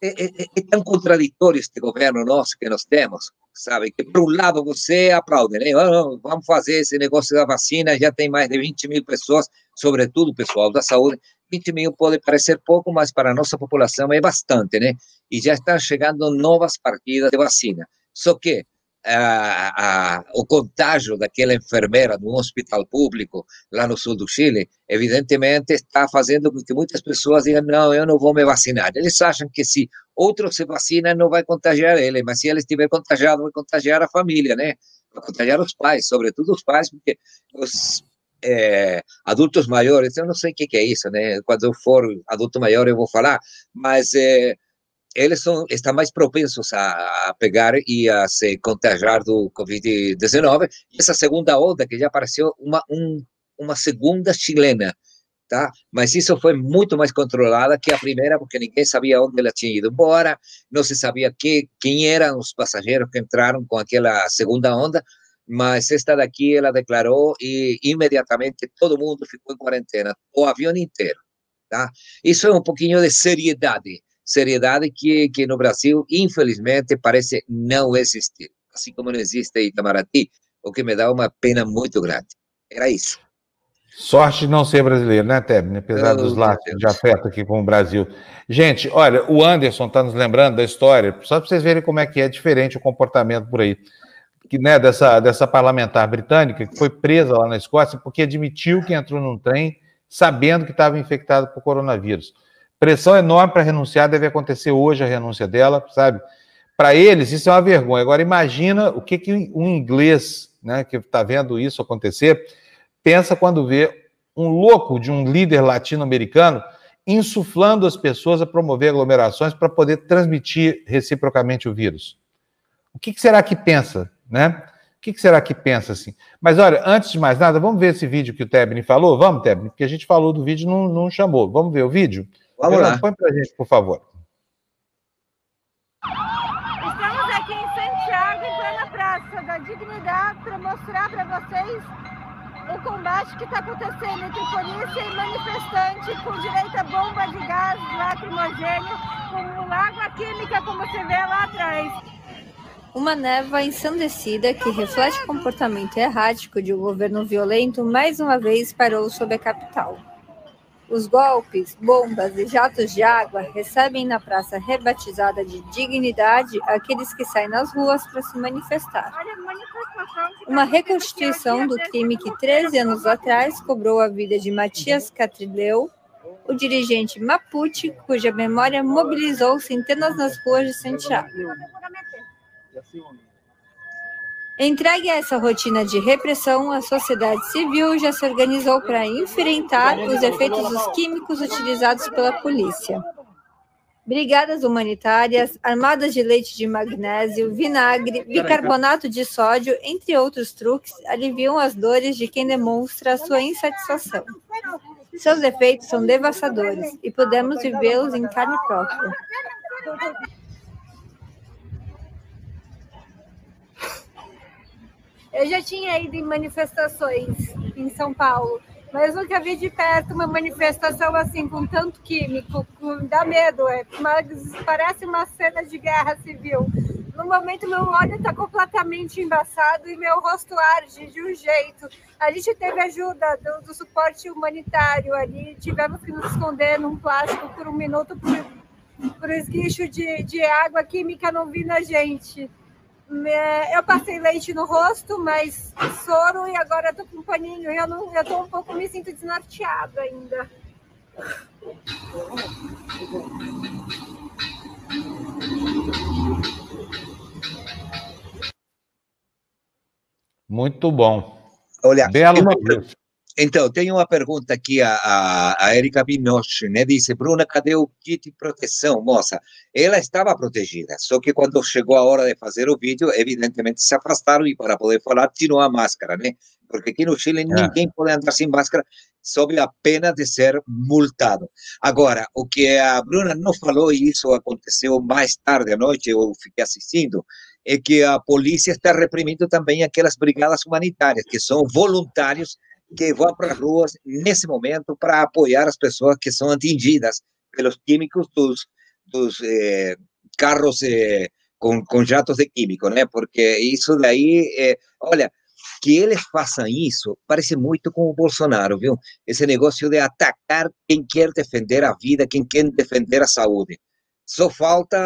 é, é, é, tão contraditório este governo nosso que nós temos, sabe? Que por um lado você aplaude, né? Oh, vamos fazer esse negócio da vacina, já tem mais de 20 mil pessoas, sobretudo o pessoal da saúde. 20 mil pode parecer pouco, mas para a nossa população é bastante, né? E já estão chegando novas partidas de vacina. Só que a, a, o contágio daquela enfermeira no hospital público lá no sul do Chile, evidentemente está fazendo com que muitas pessoas digam, não, eu não vou me vacinar. Eles acham que se outro se vacina, não vai contagiar ele, mas se ele estiver contagiado, vai contagiar a família, né? Vai contagiar os pais, sobretudo os pais, porque os é, adultos maiores, eu não sei o que, que, é isso, né? Quando eu for adulto maior eu vou falar, mas... É, eles são, estão mais propensos a, a, pegar e a se contagiar do Covid-19. Essa segunda onda, que já apareceu uma, um, uma segunda chilena, tá? Mas isso foi muito mais controlada que a primeira, porque ninguém sabia onde ela tinha ido embora, não se sabia que, quem eram os passageiros que entraram com aquela segunda onda, mas esta daqui ela declarou e imediatamente todo mundo ficou em quarentena, o avião inteiro, tá? Isso é um pouquinho de seriedade seriedade que, que no Brasil, infelizmente, parece não existir. Assim como não existe Itamaraty, o que me dá uma pena muito grande. Era isso. Sorte de não ser brasileiro, né, Tebni? Apesar dos laços de afeto aqui com o Brasil. Gente, olha, o Anderson está nos lembrando da história, só para vocês verem como é que é diferente o comportamento por aí. Que, né, dessa, dessa parlamentar britânica que foi presa lá na Escócia porque admitiu que entrou num trem sabendo que estava infectado por coronavírus. Pressão enorme para renunciar, deve acontecer hoje a renúncia dela, sabe? Para eles, isso é uma vergonha. Agora, imagina o que, que um inglês, né, que está vendo isso acontecer, pensa quando vê um louco de um líder latino-americano insuflando as pessoas a promover aglomerações para poder transmitir reciprocamente o vírus. O que, que será que pensa, né? O que, que, será que pensa assim? Mas olha, antes de mais nada, vamos ver esse vídeo que o Tebni falou? Vamos, Tebni, porque a gente falou do vídeo não, não chamou. Vamos ver o vídeo? Vamos lá. Põe para a gente, por favor. Estamos aqui em Santiago, em plena Praça da Dignidade, para mostrar para vocês o combate que está acontecendo entre polícia e manifestante com direito a bomba de gás lacrimogêneo, com água química, como você vê lá atrás. Uma névoa ensandecida que reflete o comportamento errático de um governo violento mais uma vez parou sobre a capital. Os golpes, bombas e jatos de água recebem na praça rebatizada de Dignidade aqueles que saem nas ruas para se manifestar. Uma reconstituição do crime que 13 anos atrás cobrou a vida de Matias Catrileu, o dirigente Mapuche, cuja memória mobilizou centenas nas ruas de Santiago. Entregue a essa rotina de repressão, a sociedade civil já se organizou para enfrentar os efeitos dos químicos utilizados pela polícia. Brigadas humanitárias, armadas de leite de magnésio, vinagre, bicarbonato de sódio, entre outros truques, aliviam as dores de quem demonstra sua insatisfação. Seus efeitos são devastadores e podemos vivê-los em carne própria. Eu já tinha ido em manifestações em São Paulo, mas nunca vi de perto uma manifestação assim, com tanto químico, com, dá medo, é, parece uma cena de guerra civil. No momento, meu olho está completamente embaçado e meu rosto arde de um jeito. A gente teve ajuda do, do suporte humanitário ali, tivemos que nos esconder num plástico por um minuto por, por esguicho de, de água química não vi na gente. Eu passei leite no rosto, mas soro e agora eu tô com um paninho. Eu, não, eu tô um pouco, me sinto desnorteada ainda. Muito bom. Olha, Belo uma, Então, tem uma pergunta aqui, a, a, a Erika Pinoche, né? Disse, Bruna, cadê o kit de proteção? Moça, ela estava protegida, só que quando chegou a hora de fazer o vídeo, evidentemente se afastaram e para poder falar, tirou a máscara, né? Porque aqui no Chile é. ninguém pode andar sem máscara sob a pena de ser multado. Agora, o que a Bruna não falou, e isso aconteceu mais tarde à noite, eu fiquei assistindo, é que a polícia está reprimindo também aquelas brigadas humanitárias, que são voluntários que vão para as ruas nesse momento para apoiar as pessoas que são atingidas pelos químicos dos, dos eh, carros eh, com, com jatos de químico, né? Porque isso daí, eh, olha, que eles façam isso parece muito com o Bolsonaro, viu? Esse negócio de atacar quem quer defender a vida, quem quer defender a saúde. Só falta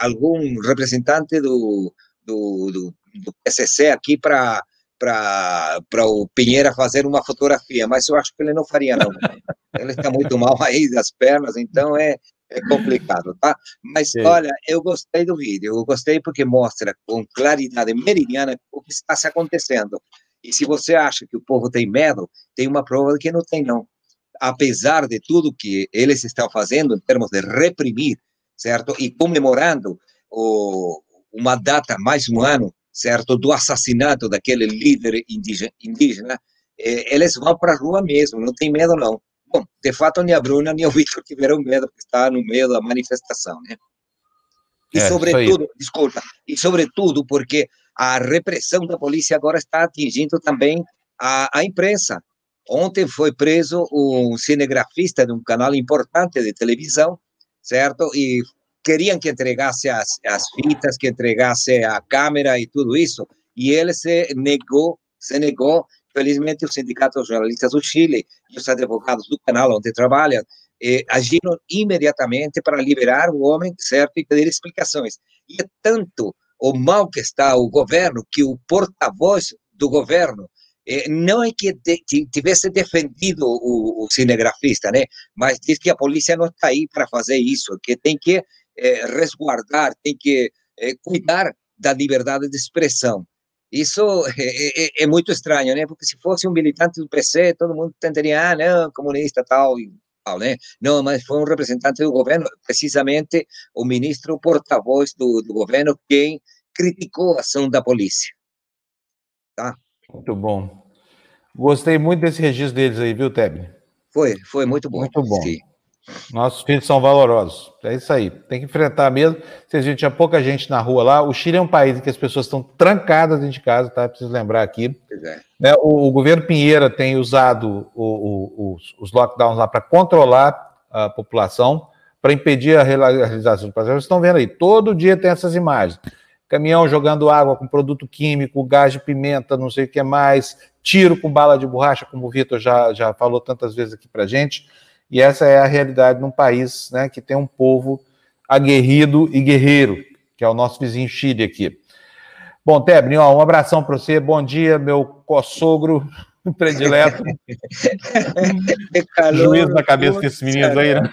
algum representante do, do, do, do PSC aqui para para o Pinheira fazer uma fotografia, mas eu acho que ele não faria, não. (laughs) ele está muito mal aí das pernas, então é, é complicado, tá? Mas Sim. olha, eu gostei do vídeo, eu gostei porque mostra com claridade meridiana o que está se acontecendo. E se você acha que o povo tem medo, tem uma prova de que não tem, não. Apesar de tudo que eles estão fazendo em termos de reprimir, certo? E comemorando o, uma data, mais um ano, certo, do assassinato daquele líder indígena, indígena eh, eles vão para a rua mesmo, não tem medo não. Bom, de fato, nem a Bruna nem o (laughs) Victor tiveram medo, porque está no meio da manifestação, né? E é, sobretudo, desculpa, e sobretudo porque a repressão da polícia agora está atingindo também a, a imprensa. Ontem foi preso um cinegrafista de um canal importante de televisão, certo? E queriam que entregasse as, as fitas, que entregasse a câmera e tudo isso, e ele se negou, se negou. Felizmente, o Sindicato dos Jornalistas do Chile e os advogados do canal onde trabalham eh, agiram imediatamente para liberar o homem, certo, e pedir explicações. E é tanto o mal que está o governo que o porta-voz do governo eh, não é que de, tivesse defendido o, o, cinegrafista, né? Mas diz que a polícia não está aí para fazer isso, que tem que é, resguardar, tem que é, cuidar da liberdade de expressão. Isso é, é, muito estranho, né? Porque se fosse um militante do PC, todo mundo tentaria, ah, não, comunista tal e tal, né? Não, mas foi um representante do governo, precisamente o ministro porta-voz do, do governo, quem criticou a ação da polícia. Tá? Muito bom. Gostei muito desse registro deles aí, viu, Tebni? Foi, foi muito bom. Muito bom. Sim. Nossos filhos são valorosos. É isso aí. Tem que enfrentar mesmo. Se a gente tinha pouca gente na rua lá, o Chile é um país em que as pessoas estão trancadas dentro de casa, tá? Preciso lembrar aqui. É. Né? O, o, governo Pinheira tem usado o, o, os, os, lockdowns lá para controlar a população, para impedir a realização do processo. Vocês estão vendo aí, todo dia tem essas imagens. Caminhão jogando água com produto químico, gás de pimenta, não sei o que mais, tiro com bala de borracha, como o Vitor já, já falou tantas vezes aqui para gente. gente e essa é a realidade num país né, que tem um povo aguerrido e guerreiro, que é o nosso vizinho Chile aqui. Bom, Tebni, ó, um abração para você. Bom dia, meu co-sogro (laughs) predileto. (laughs) calor, Juízo na cabeça desses meninos aí, né?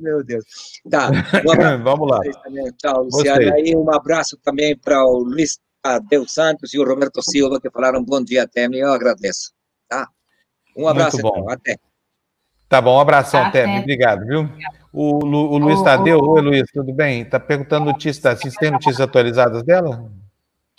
Meu Deus. Tá, um (laughs) vamos lá. Tchau, Luciano. Aí um abraço também para o Luiz Tadeu Santos e o Roberto Silva, que falaram bom dia, Tebni. Eu agradeço. Tá? Um abraço, Muito bom. Então, até. Tá bom, um abração, tá, Tebe. Obrigado, viu? O, Lu, o Luiz Tadeu, oi Luiz, tudo bem? Está perguntando notícias, tá, vocês têm notícias atualizadas dela?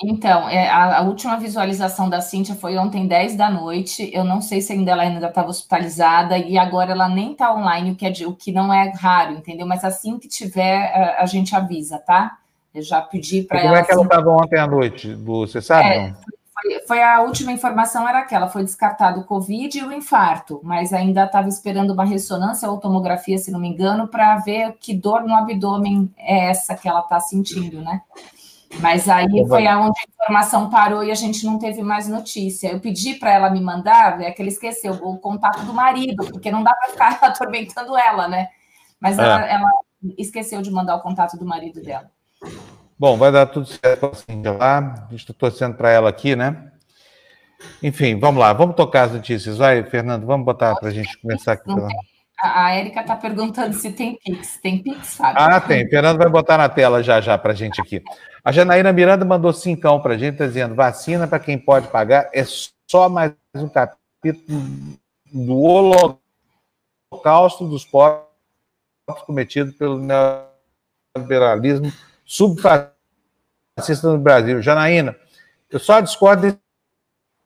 Então, é, a, a, última visualização da Cíntia foi ontem, 10 da noite. Eu não sei se ainda ela ainda estava hospitalizada e agora ela nem está online, o que, é de, o que não é raro, entendeu? Mas assim que tiver, a, a gente avisa, tá? Eu já pedi para ela. Como é que ela estava ontem à noite, Lu? Você sabe? É, foi, foi, a última informação era aquela, foi descartado o Covid e o infarto, mas ainda estava esperando uma ressonância ou tomografia, se não me engano, para ver que dor no abdômen é essa que ela está sentindo, né? Mas aí foi aonde a informação parou e a gente não teve mais notícia. Eu pedi para ela me mandar, é que ela esqueceu o contato do marido, porque não dá para ficar (laughs) atormentando ela, né? Mas é. ela, ela esqueceu de mandar o contato do marido dela. Bom, vai dar tudo certo assim de lá. Estou torcendo para ela aqui, né? Enfim, vamos lá, vamos tocar as notícias. Vai, Fernando, vamos botar para a gente começar aqui. Pela... A Érica está perguntando se tem Pix. Tem Pix, Fábio? Ah, tem. Fernando vai botar na tela já já para a gente aqui. A Janaína Miranda mandou cincão para a gente, tá dizendo: vacina para quem pode pagar é só mais um capítulo do holocausto dos povos cometido pelo neoliberalismo subfascista no Brasil. Janaína, eu só discordo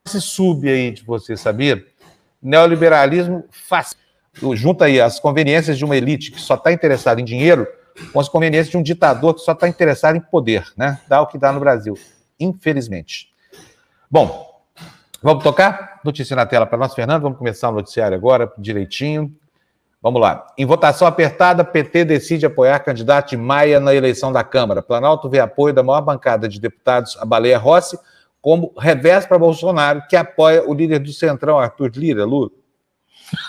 desse sub aí de você, sabia? Neoliberalismo fascista. Junta aí as conveniências de uma elite que só está interessada em dinheiro com as conveniências de um ditador que só está interessado em poder, né? Dá o que dá no Brasil, infelizmente. Bom, vamos tocar? Notícia na tela para nós, Fernando. Vamos começar o noticiário agora, direitinho. Vamos lá. Em votação apertada, PT decide apoiar candidato de Maia na eleição da Câmara. Planalto vê apoio da maior bancada de deputados, a Baleia Rossi, como revés para Bolsonaro, que apoia o líder do Centrão, Arthur Lira, Lula.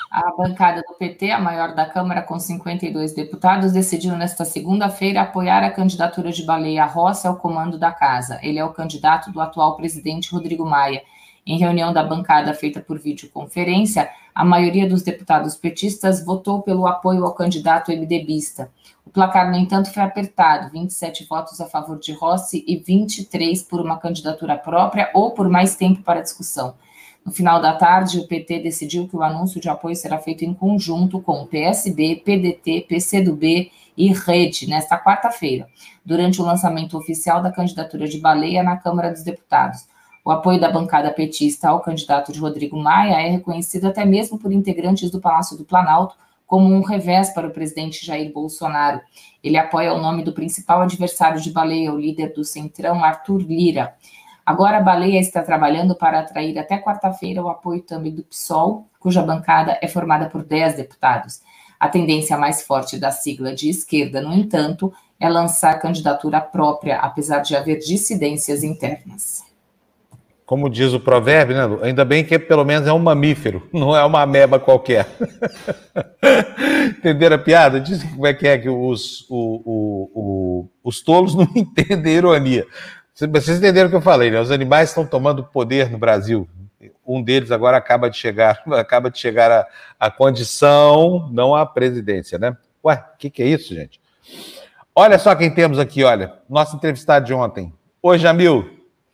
A bancada do PT, a maior da Câmara, com 52 deputados, decidiu nesta segunda-feira apoiar a candidatura de Baleia Rossi ao comando da casa. Ele é o candidato do atual presidente Rodrigo Maia. Em reunião da bancada feita por videoconferência, a maioria dos deputados petistas votou pelo apoio ao candidato MDBista. O placar, no entanto, foi apertado: 27 votos a favor de Rossi e 23 por uma candidatura própria ou por mais tempo para discussão. No final da tarde, o PT decidiu que o anúncio de apoio será feito em conjunto com PSB, PDT, PCdoB e Rede, nesta quarta-feira, durante o lançamento oficial da candidatura de Baleia na Câmara dos Deputados. O apoio da bancada petista ao candidato de Rodrigo Maia é reconhecido até mesmo por integrantes do Palácio do Planalto como um revés para o presidente Jair Bolsonaro. Ele apoia o nome do principal adversário de Baleia, o líder do Centrão, Arthur Lira. Agora a Baleia está trabalhando para atrair até quarta-feira o apoio também do PSOL, cuja bancada é formada por 10 deputados. A tendência mais forte da sigla de esquerda, no entanto, é lançar candidatura própria, apesar de haver dissidências internas como diz o provérbio, né, Lu? Ainda bem que pelo menos é um mamífero, (laughs) não é uma ameba qualquer. (laughs) Entenderam a piada? Dizem como é que é que os, o, o, o, os tolos não (laughs) entendem ironia. Vocês entenderam o que eu falei, né? Os animais estão tomando poder no Brasil. Um deles agora acaba de chegar, acaba de chegar à, à condição, não à presidência, né? Ué, o que, que é isso, gente? Olha só quem temos aqui, olha. Nosso entrevistado de ontem. Oi, Jamil.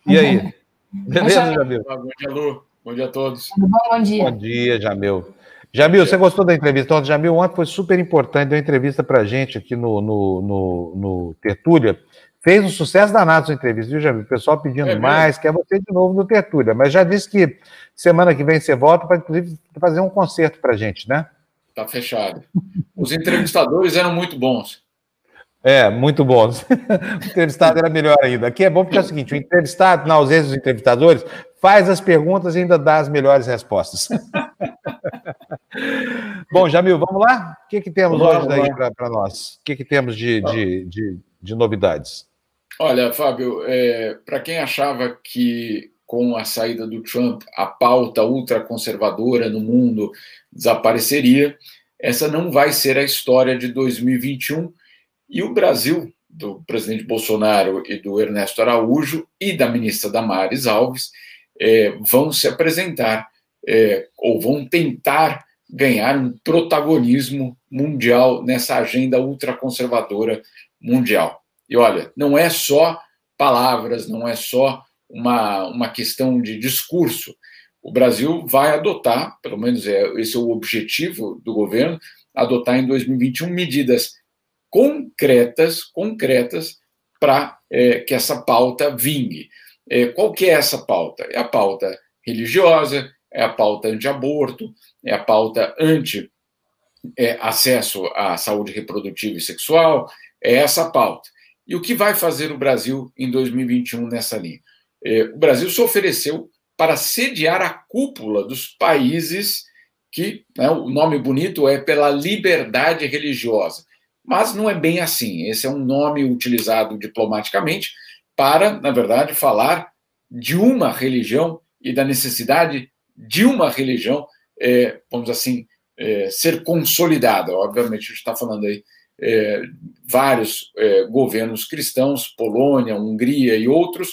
E aí? Beleza, Jamil? Bom dia, Lu. Bom dia a todos. Bom? Bom dia. Bom dia, Jamil. Jamil, você gostou da entrevista? Então, Jamil ontem foi super importante, deu entrevista para a gente aqui no, no, no, no Tertúlia. Fez um sucesso danado sua entrevista, viu, Jamil? O pessoal pedindo é mais, quer você de novo no Tertúlia. Mas já disse que semana que vem você volta para, inclusive, fazer um concerto para a gente, né? Tá fechado. Os entrevistadores eram muito bons. É, muito bom. (laughs) o entrevistado era melhor ainda. Aqui é bom porque é o seguinte: o entrevistado, na ausência dos entrevistadores, faz as perguntas e ainda dá as melhores respostas. (laughs) bom, Jamil, vamos lá? O que, que temos vamos hoje aí para nós? O que, que temos de, de, de, de novidades? Olha, Fábio, é, para quem achava que com a saída do Trump a pauta ultraconservadora no mundo desapareceria, essa não vai ser a história de 2021 e o Brasil, do presidente Bolsonaro e do Ernesto Araújo e da ministra Damares Alves, é, vão se apresentar é, ou vão tentar ganhar um protagonismo mundial nessa agenda ultraconservadora mundial. E olha, não é só palavras, não é só uma, uma questão de discurso. O Brasil vai adotar, pelo menos é, esse é o objetivo do governo, adotar em 2021 medidas concretas, concretas para é, que essa pauta vingue. É, qual que é essa pauta? É a pauta religiosa, é a pauta anti-aborto, é a pauta anti-acesso é, à saúde reprodutiva e sexual, é essa pauta. E o que vai fazer o Brasil em 2021 nessa linha? É, o Brasil se ofereceu para sediar a cúpula dos países que, né, o nome bonito é pela liberdade religiosa. Mas não é bem assim. Esse é um nome utilizado diplomaticamente para, na verdade, falar de uma religião e da necessidade de uma religião, é, vamos assim, é, ser consolidada. Obviamente, a gente está falando aí é, vários é, governos cristãos, Polônia, Hungria e outros,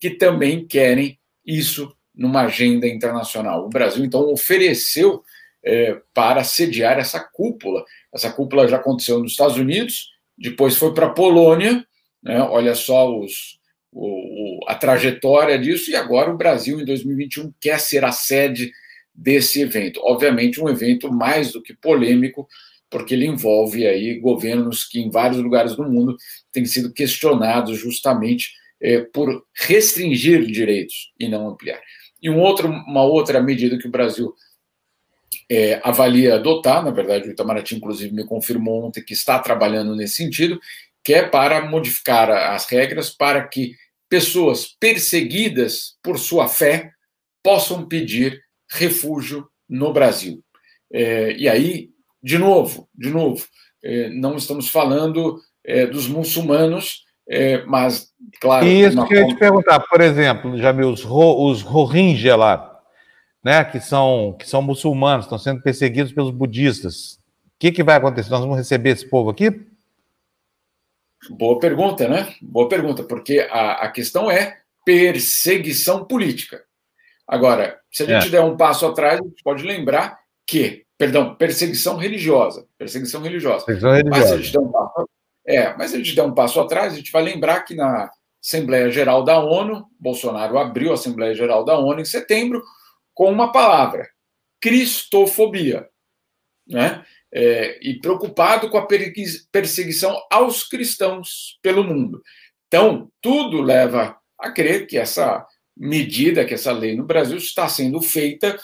que também querem isso numa agenda internacional. O Brasil, então, ofereceu é, para sediar essa cúpula. Essa cúpula já aconteceu nos Estados Unidos, depois foi para a Polônia, né? olha só os, o, a trajetória disso, e agora o Brasil, em 2021, quer ser a sede desse evento. Obviamente, um evento mais do que polêmico, porque ele envolve aí governos que em vários lugares do mundo têm sido questionados justamente é, por restringir direitos e não ampliar. E um outro, uma outra medida que o Brasil é, avalia adotar, na verdade, o Itamaraty, inclusive, me confirmou ontem que está trabalhando nesse sentido, que é para modificar as regras para que pessoas perseguidas por sua fé possam pedir refúgio no Brasil. É, e aí, de novo, de novo, é, não estamos falando é, dos muçulmanos, é, mas, claro. Isso que eu ia te perguntar, por exemplo, Jamil, os, os Rohingya lá, né, que, são, que são muçulmanos, estão sendo perseguidos pelos budistas. O que, que vai acontecer? Nós vamos receber esse povo aqui? Boa pergunta, né? Boa pergunta, porque a, a questão é perseguição política. Agora, se a gente é. der um passo atrás, a gente pode lembrar que, perdão, perseguição religiosa. Perseguição religiosa. Perseguição religiosa. Mas se a gente der um passo, é, mas se a gente der um passo atrás, a gente vai lembrar que na Assembleia Geral da ONU, Bolsonaro abriu a Assembleia Geral da ONU em setembro com uma palavra: cristofobia. Né? É, e preocupado com a perseguição aos cristãos pelo mundo. Então, tudo leva a crer que essa medida, que essa lei no Brasil está sendo feita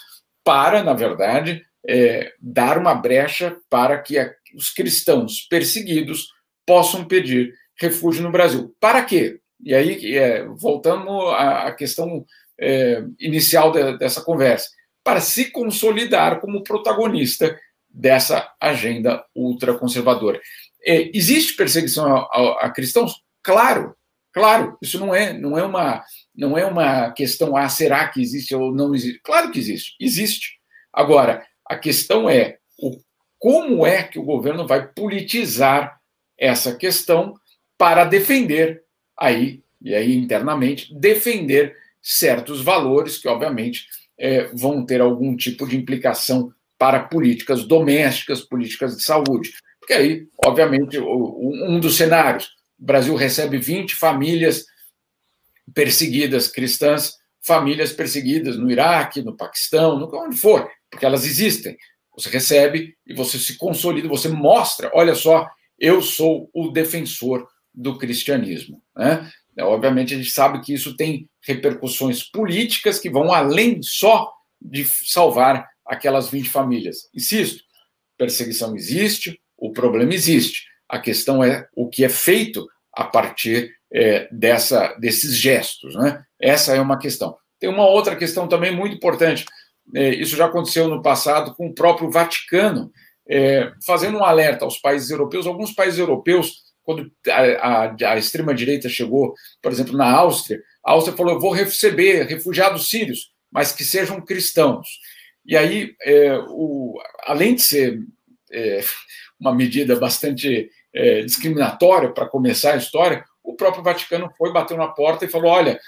para, na verdade, é, dar uma brecha para que a, os cristãos perseguidos possam pedir refúgio no Brasil. Para quê? E aí, é, voltando à, à questão é, inicial de, dessa conversa, para se consolidar como protagonista dessa agenda ultraconservadora. É, existe perseguição a, a, a, cristãos? Claro, claro. Isso não é, não é uma, não é uma questão. Ah, será que existe ou não existe? Claro que existe. Existe. Agora, a questão é o, como é que o governo vai politizar essa questão para defender aí e aí internamente defender certos valores que obviamente é, vão ter algum tipo de implicação para políticas domésticas, políticas de saúde. Porque aí, obviamente, um dos cenários, o Brasil recebe 20 famílias perseguidas cristãs, famílias perseguidas no Iraque, no Paquistão, no onde for, porque elas existem. Você recebe e você se consolida, você mostra, olha só, eu sou o defensor do cristianismo. Né? Obviamente, a gente sabe que isso tem repercussões políticas que vão além só de salvar aquelas 20 famílias. Insisto, perseguição existe, o problema existe. A questão é o que é feito a partir é, dessa, desses gestos. Né? Essa é uma questão. Tem uma outra questão também muito importante. É, isso já aconteceu no passado com o próprio Vaticano, é, fazendo um alerta aos países europeus. Alguns países europeus, quando a, a, a extrema-direita chegou, por exemplo, na Áustria, a Áustria falou: eu vou receber refugiados sírios, mas que sejam cristãos. E aí, é, o, além de ser é, uma medida bastante é, discriminatória para começar a história, o próprio Vaticano foi, bateu na porta e falou: olha,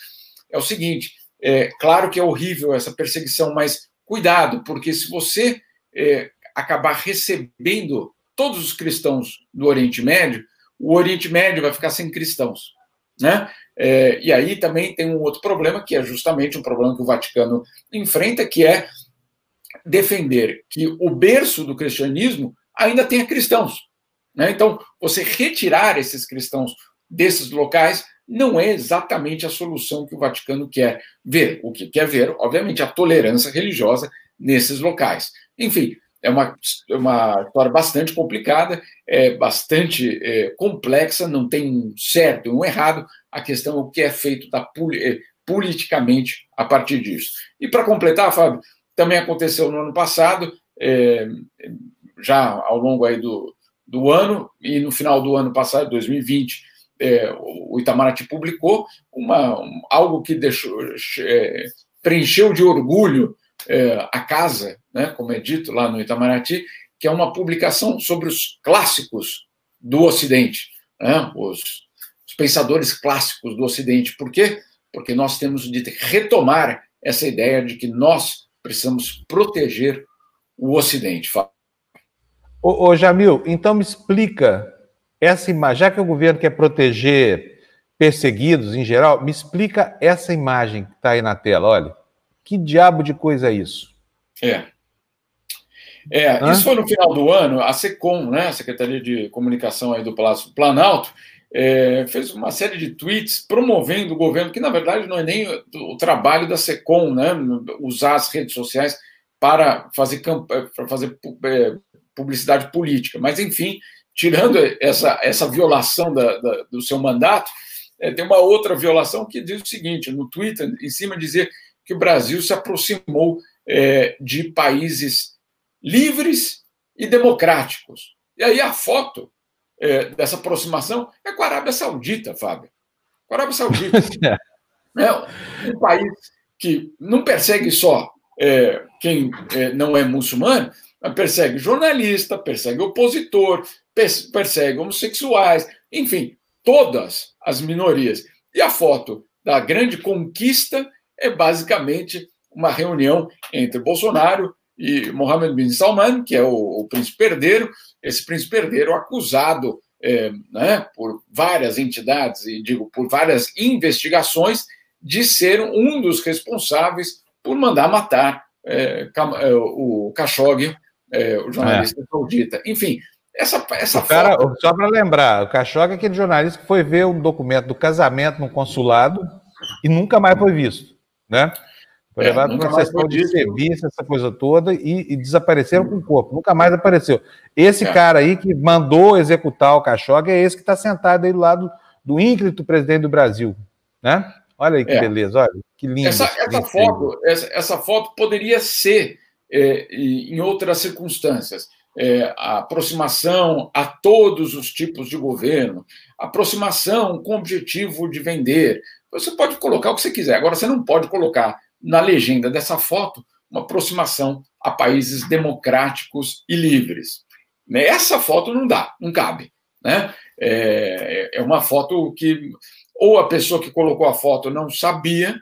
é o seguinte, é, claro que é horrível essa perseguição, mas cuidado, porque se você é, acabar recebendo todos os cristãos do Oriente Médio, o Oriente Médio vai ficar sem cristãos. Né? É, e aí também tem um outro problema, que é justamente um problema que o Vaticano enfrenta, que é defender que o berço do cristianismo ainda tenha cristãos. Né? Então, você retirar esses cristãos desses locais não é exatamente a solução que o Vaticano quer ver. O que quer ver, obviamente, a tolerância religiosa nesses locais. Enfim, é uma, uma história bastante complicada, é bastante é, complexa, não tem um certo e um errado. A questão é o que é feito da, é, politicamente a partir disso. E para completar, Fábio, também aconteceu no ano passado, é, já ao longo aí do, do ano, e no final do ano passado, 2020, é, o Itamaraty publicou uma, um, algo que deixou, é, preencheu de orgulho é, a casa, né, como é dito lá no Itamaraty, que é uma publicação sobre os clássicos do Ocidente, né, os, os pensadores clássicos do Ocidente. Por quê? Porque nós temos de retomar essa ideia de que nós precisamos proteger o Ocidente. Ô, ô Jamil, então me explica essa imagem, já que o governo quer proteger perseguidos em geral, me explica essa imagem que está aí na tela, olha. Que diabo de coisa é isso? É. É, isso foi no final do ano, a SECOM, né, a Secretaria de Comunicação aí do Palácio do Planalto, é, fez uma série de tweets promovendo o governo, que na verdade não é nem o, trabalho da SECOM, né, usar as redes sociais para fazer, para fazer é, publicidade política. Mas, enfim, tirando essa, essa violação da, da, do seu mandato, é, tem uma outra violação que diz o seguinte: no Twitter, em cima, dizer que o Brasil se aproximou é, de países livres e democráticos. E aí a foto é, dessa aproximação é com a Arábia Saudita, Fábio. Com a Arábia Saudita. (laughs) é um país que não persegue só é, quem é, não é muçulmano, mas persegue jornalista, persegue opositor, persegue homossexuais, enfim, todas as minorias. E a foto da grande conquista é basicamente uma reunião entre Bolsonaro e Mohammed bin Salman, que é o, o príncipe herdeiro, esse príncipe herdeiro acusado é, né, por várias entidades, e digo, por várias investigações, de ser um dos responsáveis por mandar matar é, é o Khashoggi, é, o jornalista é. saudita. Enfim, essa, essa cara, foto... Só para lembrar, o Khashoggi é aquele jornalista que foi ver um documento do casamento no consulado e nunca mais foi visto, né? Foi é, levado para uma sessão de serviço, essa coisa toda, e, e, desapareceram com o corpo. Nunca mais apareceu. Esse é. cara aí que mandou executar o Khashoggi é esse que está sentado aí do lado do ínclito presidente do Brasil. Né? Olha aí que é. beleza, olha que lindo. Essa, essa foto, essa, essa, foto poderia ser é, em outras circunstâncias. É, a aproximação a todos os tipos de governo, aproximação com o objetivo de vender. Você pode colocar o que você quiser. Agora, você não pode colocar na legenda dessa foto uma aproximação a países democráticos e livres. Essa foto não dá, não cabe. Né? É, é uma foto que ou a pessoa que colocou a foto não sabia,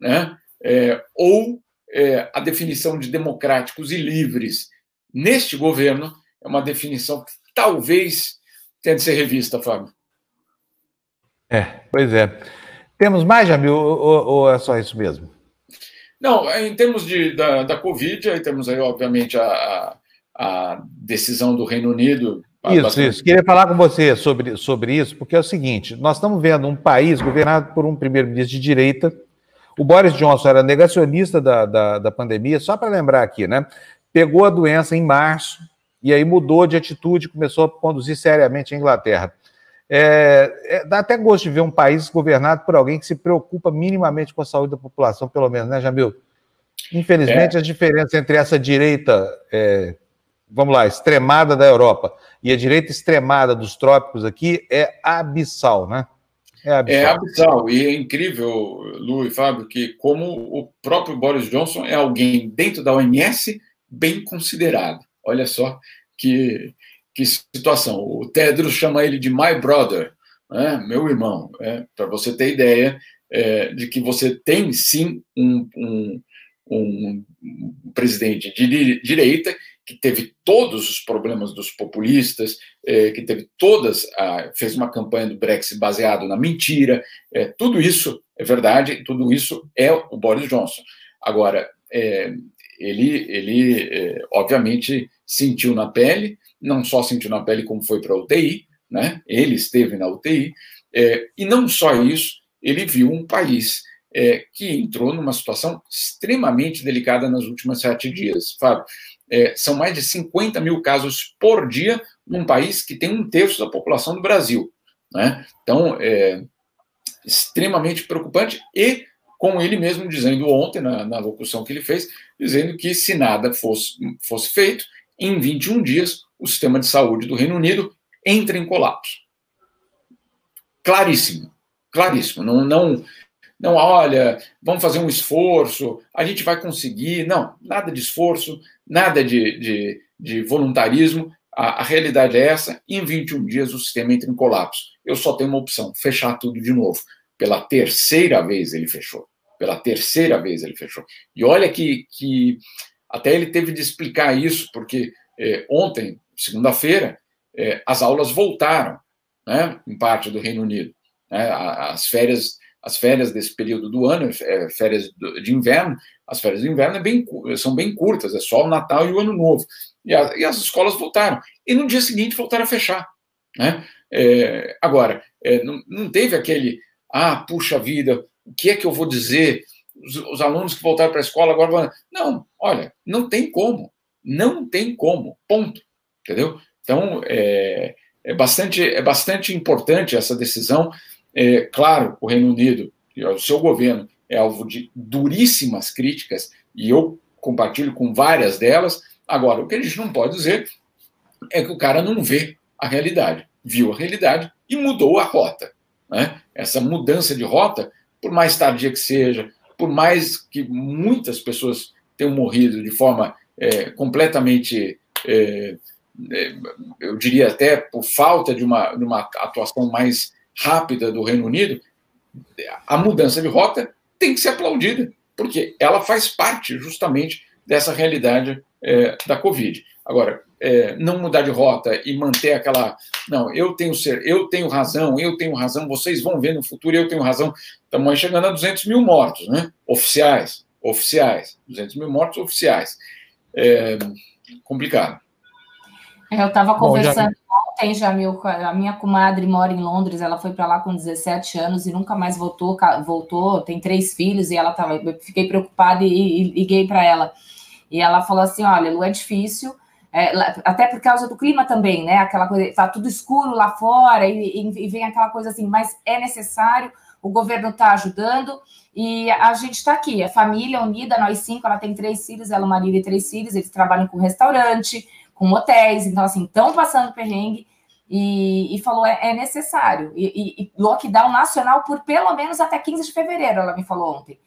né? É, ou é, a definição de democráticos e livres neste governo é uma definição que talvez tenha de ser revista, Fábio. É, pois é. Temos mais, Jamil, ou, ou é só isso mesmo? Não, em termos de, da, da Covid, aí temos aí, obviamente, a, a decisão do Reino Unido. Isso, bastante... isso. Queria falar com você sobre, sobre isso, porque é o seguinte: nós estamos vendo um país governado por um primeiro-ministro de direita. O Boris Johnson era negacionista da, da, da pandemia, só para lembrar aqui, né? Pegou a doença em março e aí mudou de atitude, começou a conduzir seriamente a Inglaterra. É, é, dá até gosto de ver um país governado por alguém que se preocupa minimamente com a saúde da população, pelo menos, né, Jamil? Infelizmente, é. as diferenças entre essa direita, é, vamos lá, extremada da Europa e a direita extremada dos trópicos aqui é abissal, né? É abissal. É abissal. E é incrível, Lu e Fábio, que como o próprio Boris Johnson é alguém dentro da OMS bem considerado. Olha só que que situação. O Tedros chama ele de my brother, né? meu irmão, é, para você ter ideia é, de que você tem sim um, um, um, presidente de direita que teve todos os problemas dos populistas, é, que teve todas, a, fez uma campanha do Brexit baseado na mentira, é, tudo isso é verdade, tudo isso é o Boris Johnson. Agora, é, ele, ele é, obviamente sentiu na pele, não só sentiu na pele como foi para a UTI, né? ele esteve na UTI, é, e não só isso, ele viu um país é, que entrou numa situação extremamente delicada nos últimos sete dias. Fábio, é, são mais de 50 mil casos por dia num país que tem um terço da população do Brasil. Né? Então, é extremamente preocupante e com ele mesmo dizendo ontem, na, na locução que ele fez, dizendo que se nada fosse, fosse feito, em 21 dias o sistema de saúde do Reino Unido entra em colapso. Claríssimo, claríssimo. Não, não, não, olha, vamos fazer um esforço, a gente vai conseguir. Não, nada de esforço, nada de, de, de voluntarismo. A, a, realidade é essa. Em 21 dias o sistema entra em colapso. Eu só tenho uma opção: fechar tudo de novo. Pela terceira vez ele fechou. Pela terceira vez ele fechou. E olha que, que até ele teve de explicar isso, porque é, ontem, segunda-feira, é, as aulas voltaram, né, em parte do Reino Unido. Né, as férias as férias desse período do ano, é, férias de inverno, as férias de inverno é bem, são bem curtas, é só o Natal e o Ano Novo. E, a, e as escolas voltaram. E no dia seguinte voltaram a fechar. Né? É, agora, é, não, não, teve aquele, ah, puxa vida, o que é que eu vou dizer? Os, os alunos que voltaram para a escola agora vão. Não, olha, não tem como. Não tem como. Ponto. Entendeu? Então, é, é, bastante, é bastante importante essa decisão. É, claro, o Reino Unido, o seu governo, é alvo de duríssimas críticas, e eu compartilho com várias delas. Agora, o que a gente não pode dizer é que o cara não vê a realidade viu a realidade e mudou a rota. Né? Essa mudança de rota, por mais tardia que seja, por mais que muitas pessoas tenham morrido de forma é, completamente, é, eu diria até por falta de uma, de uma atuação mais rápida do Reino Unido, a mudança de rota tem que ser aplaudida, porque ela faz parte justamente dessa realidade é, da Covid. Agora, é, não mudar de rota e manter aquela. Não, eu tenho ser, eu tenho razão, eu tenho razão, vocês vão ver no futuro, eu tenho razão. Estamos chegando a 200 mil mortos, né? Oficiais, oficiais. 200 mil mortos oficiais. É, complicado. É, eu estava conversando Bom, já... ontem, Jamil, a minha comadre mora em Londres, ela foi para lá com 17 anos e nunca mais voltou, voltou, tem três filhos e ela tava, eu fiquei preocupada e, e liguei para ela. E ela falou assim: olha, Lu, é difícil, é, até por causa do clima também, né? Aquela coisa, tá tudo escuro lá fora e, e vem aquela coisa assim, mas é necessário, o governo está ajudando e a gente está aqui, a família unida, nós cinco, ela tem três filhos, ela, o marido e três filhos, eles trabalham com restaurante, com hotéis, então assim, estão passando perrengue e, e falou, é, é necessário. E, e, lockdown nacional por pelo menos até 15 de fevereiro, ela me falou ontem.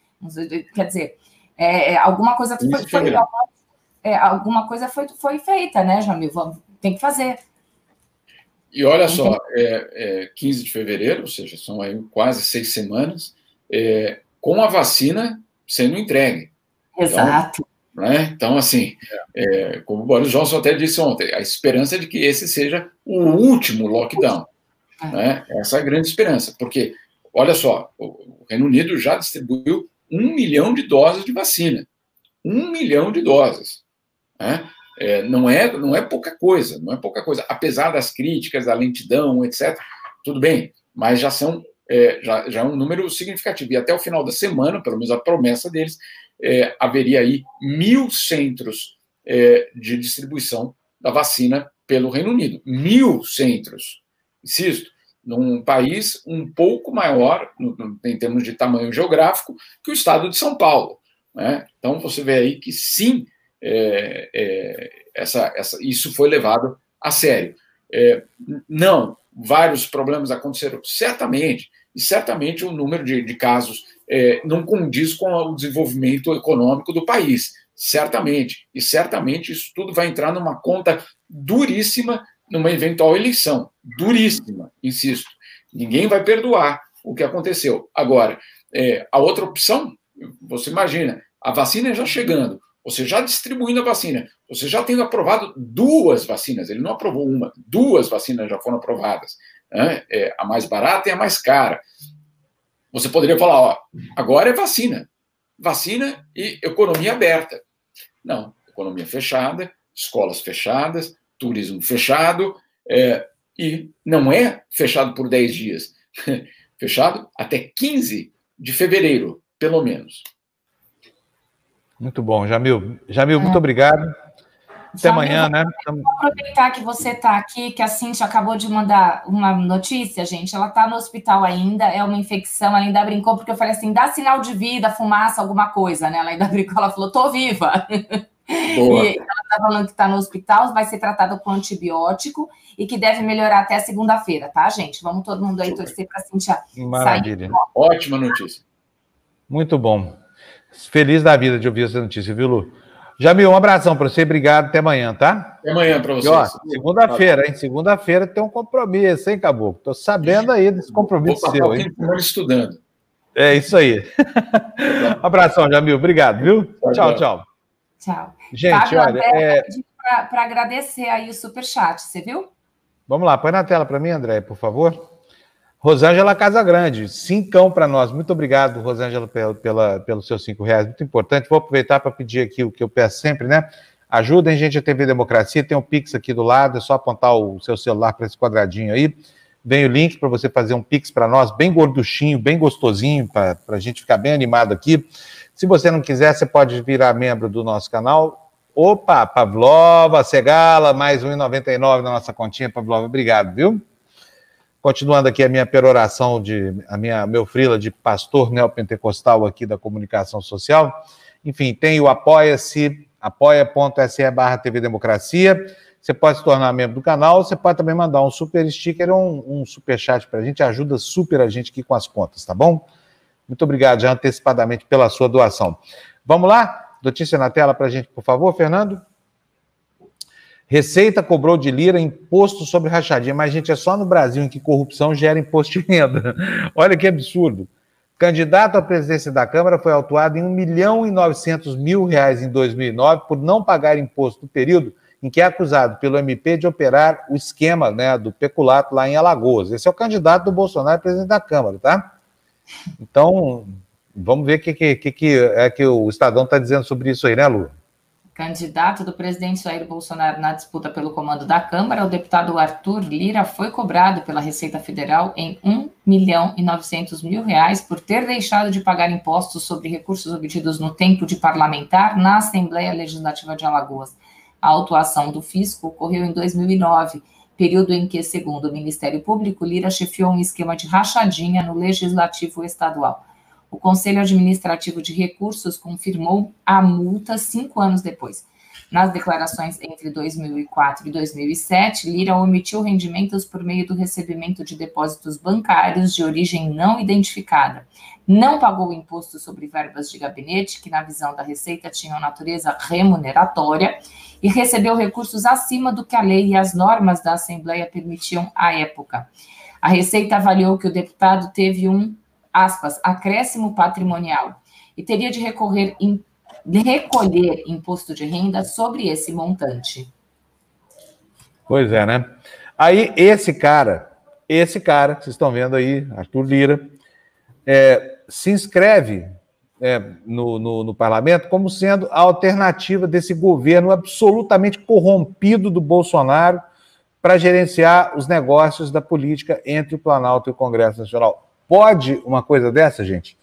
Quer dizer, é, é alguma coisa foi, foi, é, alguma coisa foi, foi feita, né, Jamil? Vamos, tem que fazer. E olha só, é, é, 15 de fevereiro, ou seja, são aí quase seis semanas, é, com a vacina sendo entregue. Exato. Então, né? então assim, é, como o Boris Johnson até disse ontem, a esperança é de que esse seja o último lockdown. É. Né? Essa é a grande esperança, porque, olha só, o Reino Unido já distribuiu um milhão de doses de vacina. Um milhão de doses. Né? É, não, é, não é pouca coisa, não é pouca coisa. Apesar das críticas, da lentidão, etc., tudo bem, mas já são é, já, já é um número significativo. E até o final da semana, pelo menos a promessa deles, é, haveria aí mil centros é, de distribuição da vacina pelo Reino Unido. Mil centros. Insisto, num país um pouco maior, no, no, em termos de tamanho geográfico, que o estado de São Paulo. Né? Então, você vê aí que sim, é, é, essa, essa, isso foi levado a sério. É, não, vários problemas aconteceram, certamente, e certamente o número de, de casos é, não condiz com o desenvolvimento econômico do país, certamente, e certamente isso tudo vai entrar numa conta duríssima numa eventual eleição, duríssima, insisto. Ninguém vai perdoar o que aconteceu. Agora, é, a outra opção, você imagina, a vacina já chegando, você já distribuindo a vacina, você já tendo aprovado duas vacinas, ele não aprovou uma, duas vacinas já foram aprovadas, né? é, a mais barata e a mais cara. Você poderia falar, ó, agora é vacina, vacina e economia aberta. Não, economia fechada, escolas fechadas, turismo fechado, é, e não é fechado por 10 dias, (laughs) fechado até 15 de fevereiro, pelo menos. Muito bom, Jamil. Jamil, é. muito obrigado. Até Jamil, amanhã, né? Vou aproveitar que você está aqui, que a Cintia acabou de mandar uma notícia, gente. Ela está no hospital ainda, é uma infecção. Ela ainda brincou, porque eu falei assim: dá sinal de vida, fumaça, alguma coisa, né? Ela ainda (laughs) brincou, ela falou: tô viva. Boa. E ela está falando que está no hospital, vai ser tratada com antibiótico e que deve melhorar até segunda-feira, tá, gente? Vamos todo mundo aí Super. torcer para a Cintia Maravilha. sair. Ótima notícia. Muito bom. Feliz da vida de ouvir essa notícia, viu, Lu? Jamil, um abração para você, obrigado, até amanhã, tá? Até amanhã para vocês. Segunda-feira, hein? Segunda-feira tem um compromisso, hein, Caboclo? Tô sabendo aí desse compromisso Vou seu, hein? estudando. É isso aí. um (laughs) abração, Jamil, obrigado, viu? Tchau, tchau. Tchau. Gente, Fábio, olha. É... Para agradecer aí o superchat, você viu? Vamos lá, põe na tela para mim, André, por favor. Rosângela Casagrande, cincão para nós. Muito obrigado, Rosângela, pela, pela, pelos seus cinco reais. Muito importante. Vou aproveitar para pedir aqui o que eu peço sempre, né? Ajudem, gente, a TV Democracia. Tem um Pix aqui do lado, é só apontar o seu celular para esse quadradinho aí. Vem o link para você fazer um Pix para nós, bem gorduchinho, bem gostosinho, para a gente ficar bem animado aqui. Se você não quiser, você pode virar membro do nosso canal. Opa, Pavlova, Segala, mais 1,99 na nossa continha, Pavlova. Obrigado, viu? Continuando aqui a minha peroração de a minha meu frila de pastor neopentecostal aqui da comunicação social. Enfim, tem o apoia-se, apoia.se barra TV Democracia. Você pode se tornar membro do canal, você pode também mandar um super sticker ou um, um super chat para a gente, ajuda super a gente aqui com as contas, tá bom? Muito obrigado já antecipadamente pela sua doação. Vamos lá? Notícia na tela para a gente, por favor, Fernando? Receita cobrou de Lira imposto sobre rachadinha, mas, gente, é só no Brasil em que corrupção gera imposto de renda. (laughs) Olha que absurdo. Candidato à presidência da Câmara foi autuado em 1 milhão e 900 mil reais em 2009 por não pagar imposto no período em que é acusado pelo MP de operar o esquema né, do peculato lá em Alagoas. Esse é o candidato do Bolsonaro presidente da Câmara, tá? Então, vamos ver o que, que, que, é que o Estadão está dizendo sobre isso aí, né, Lu? Candidato do presidente Jair Bolsonaro na disputa pelo comando da Câmara, o deputado Arthur Lira foi cobrado pela Receita Federal em 1 milhão e 900 mil reais por ter deixado de pagar impostos sobre recursos obtidos no tempo de parlamentar na Assembleia Legislativa de Alagoas. A autuação do fisco ocorreu em 2009, período em que, segundo o Ministério Público, Lira chefiou um esquema de rachadinha no Legislativo Estadual. O Conselho Administrativo de Recursos confirmou a multa cinco anos depois. Nas declarações entre 2004 e 2007, Lira omitiu rendimentos por meio do recebimento de depósitos bancários de origem não identificada. Não pagou imposto sobre verbas de gabinete, que, na visão da Receita, tinham natureza remuneratória, e recebeu recursos acima do que a lei e as normas da Assembleia permitiam à época. A Receita avaliou que o deputado teve um aspas, acréscimo patrimonial e teria de recorrer em, recolher imposto de renda sobre esse montante. Pois é, né? Aí esse cara, esse cara, vocês estão vendo aí, Arthur Lira, é, se inscreve é, no, no, no, parlamento como sendo a alternativa desse governo absolutamente corrompido do Bolsonaro para gerenciar os negócios da política entre o Planalto e o Congresso Nacional. Pode uma coisa dessa, gente?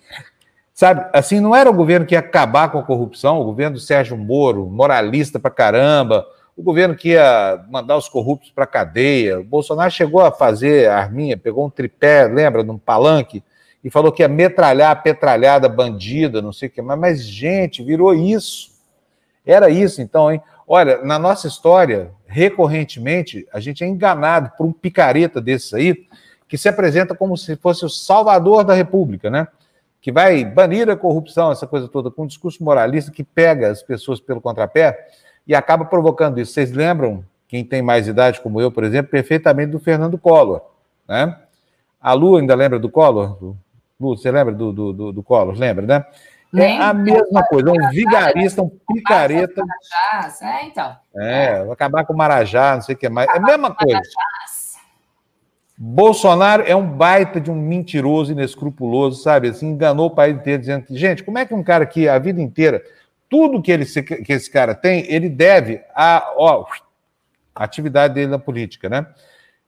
Sabe, assim, não era o governo que ia acabar com a corrupção, o governo do Sérgio Moro, moralista pra caramba, o governo que ia mandar os corruptos para cadeia. O Bolsonaro chegou a fazer a arminha, pegou um tripé, lembra, num palanque, e falou que ia metralhar petralhada bandida, não sei o que. Mas, gente, virou isso. Era isso, então, hein? Olha, na nossa história, recorrentemente, a gente é enganado por um picareta desses aí, que se apresenta como se fosse o salvador da República, né? Que vai banir a corrupção, essa coisa toda, com um discurso moralista que pega as pessoas pelo contrapé e acaba provocando isso. Vocês lembram, quem tem mais idade como eu, por exemplo, perfeitamente do Fernando Collor, né? A Lu ainda lembra do Collor? Lu, você lembra do, do, do, do Collor? Lembra, né? É a mesma coisa, um vigarista, um picareta. É, então. É, vai acabar com o Marajá, não sei o que mais. É a mesma coisa. Bolsonaro é um baita de um mentiroso, inescrupuloso, sabe? Assim, enganou o país inteiro, dizendo que, gente, como é que um cara que a vida inteira, tudo que, ele, que esse cara tem, ele deve à ó, atividade dele na política, né?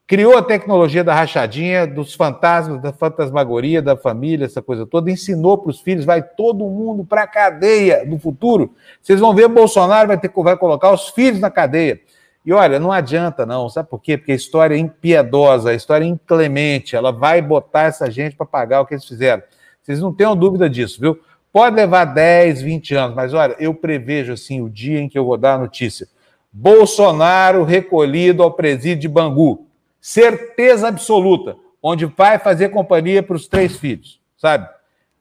Criou a tecnologia da rachadinha, dos fantasmas, da fantasmagoria, da família, essa coisa toda, ensinou para os filhos, vai todo mundo para a cadeia no futuro. Vocês vão ver, Bolsonaro vai, ter, vai colocar os filhos na cadeia. E olha, não adianta não, sabe por quê? Porque a história é impiedosa, a história é inclemente, ela vai botar essa gente para pagar o que eles fizeram. Vocês não tenham dúvida disso, viu? Pode levar 10, 20 anos, mas olha, eu prevejo assim o dia em que eu vou dar a notícia. Bolsonaro recolhido ao presídio de Bangu. Certeza absoluta, onde vai fazer companhia para os três filhos, sabe?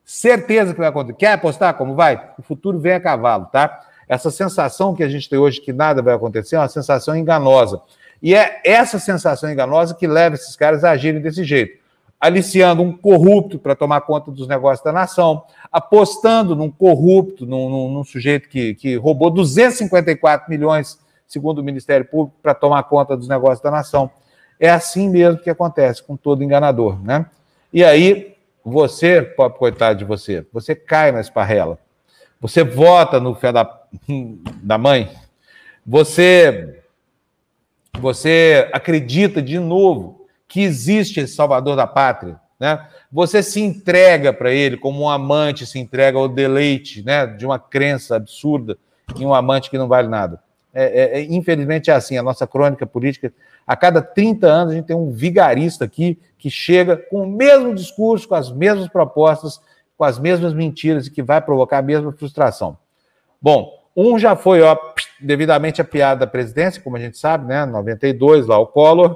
Certeza que vai acontecer. Quer apostar como vai? O futuro vem a cavalo, tá? Essa sensação que a gente tem hoje que nada vai acontecer é uma sensação enganosa. E é essa sensação enganosa que leva esses caras a agirem desse jeito. Aliciando um corrupto para tomar conta dos negócios da nação, apostando num corrupto, num, num, num sujeito que, que roubou 254 milhões, segundo o Ministério Público, para tomar conta dos negócios da nação. É assim mesmo que acontece com todo enganador, né? E aí, você, pobre coitado de você, você cai na esparrela. Você vota no fé da, da mãe. Você, você acredita de novo que existe esse salvador da pátria, né? Você se entrega para ele como um amante se entrega ao deleite, né, de uma crença absurda em um amante que não vale nada. É, é, é, infelizmente é assim, a nossa crônica política, a cada 30 anos a gente tem um vigarista aqui que chega com o mesmo discurso, com as mesmas propostas, com as mesmas mentiras e que vai provocar a mesma frustração. Bom, um já foi, ó, devidamente a piada da presidência, como a gente sabe, né, 92, lá o Collor,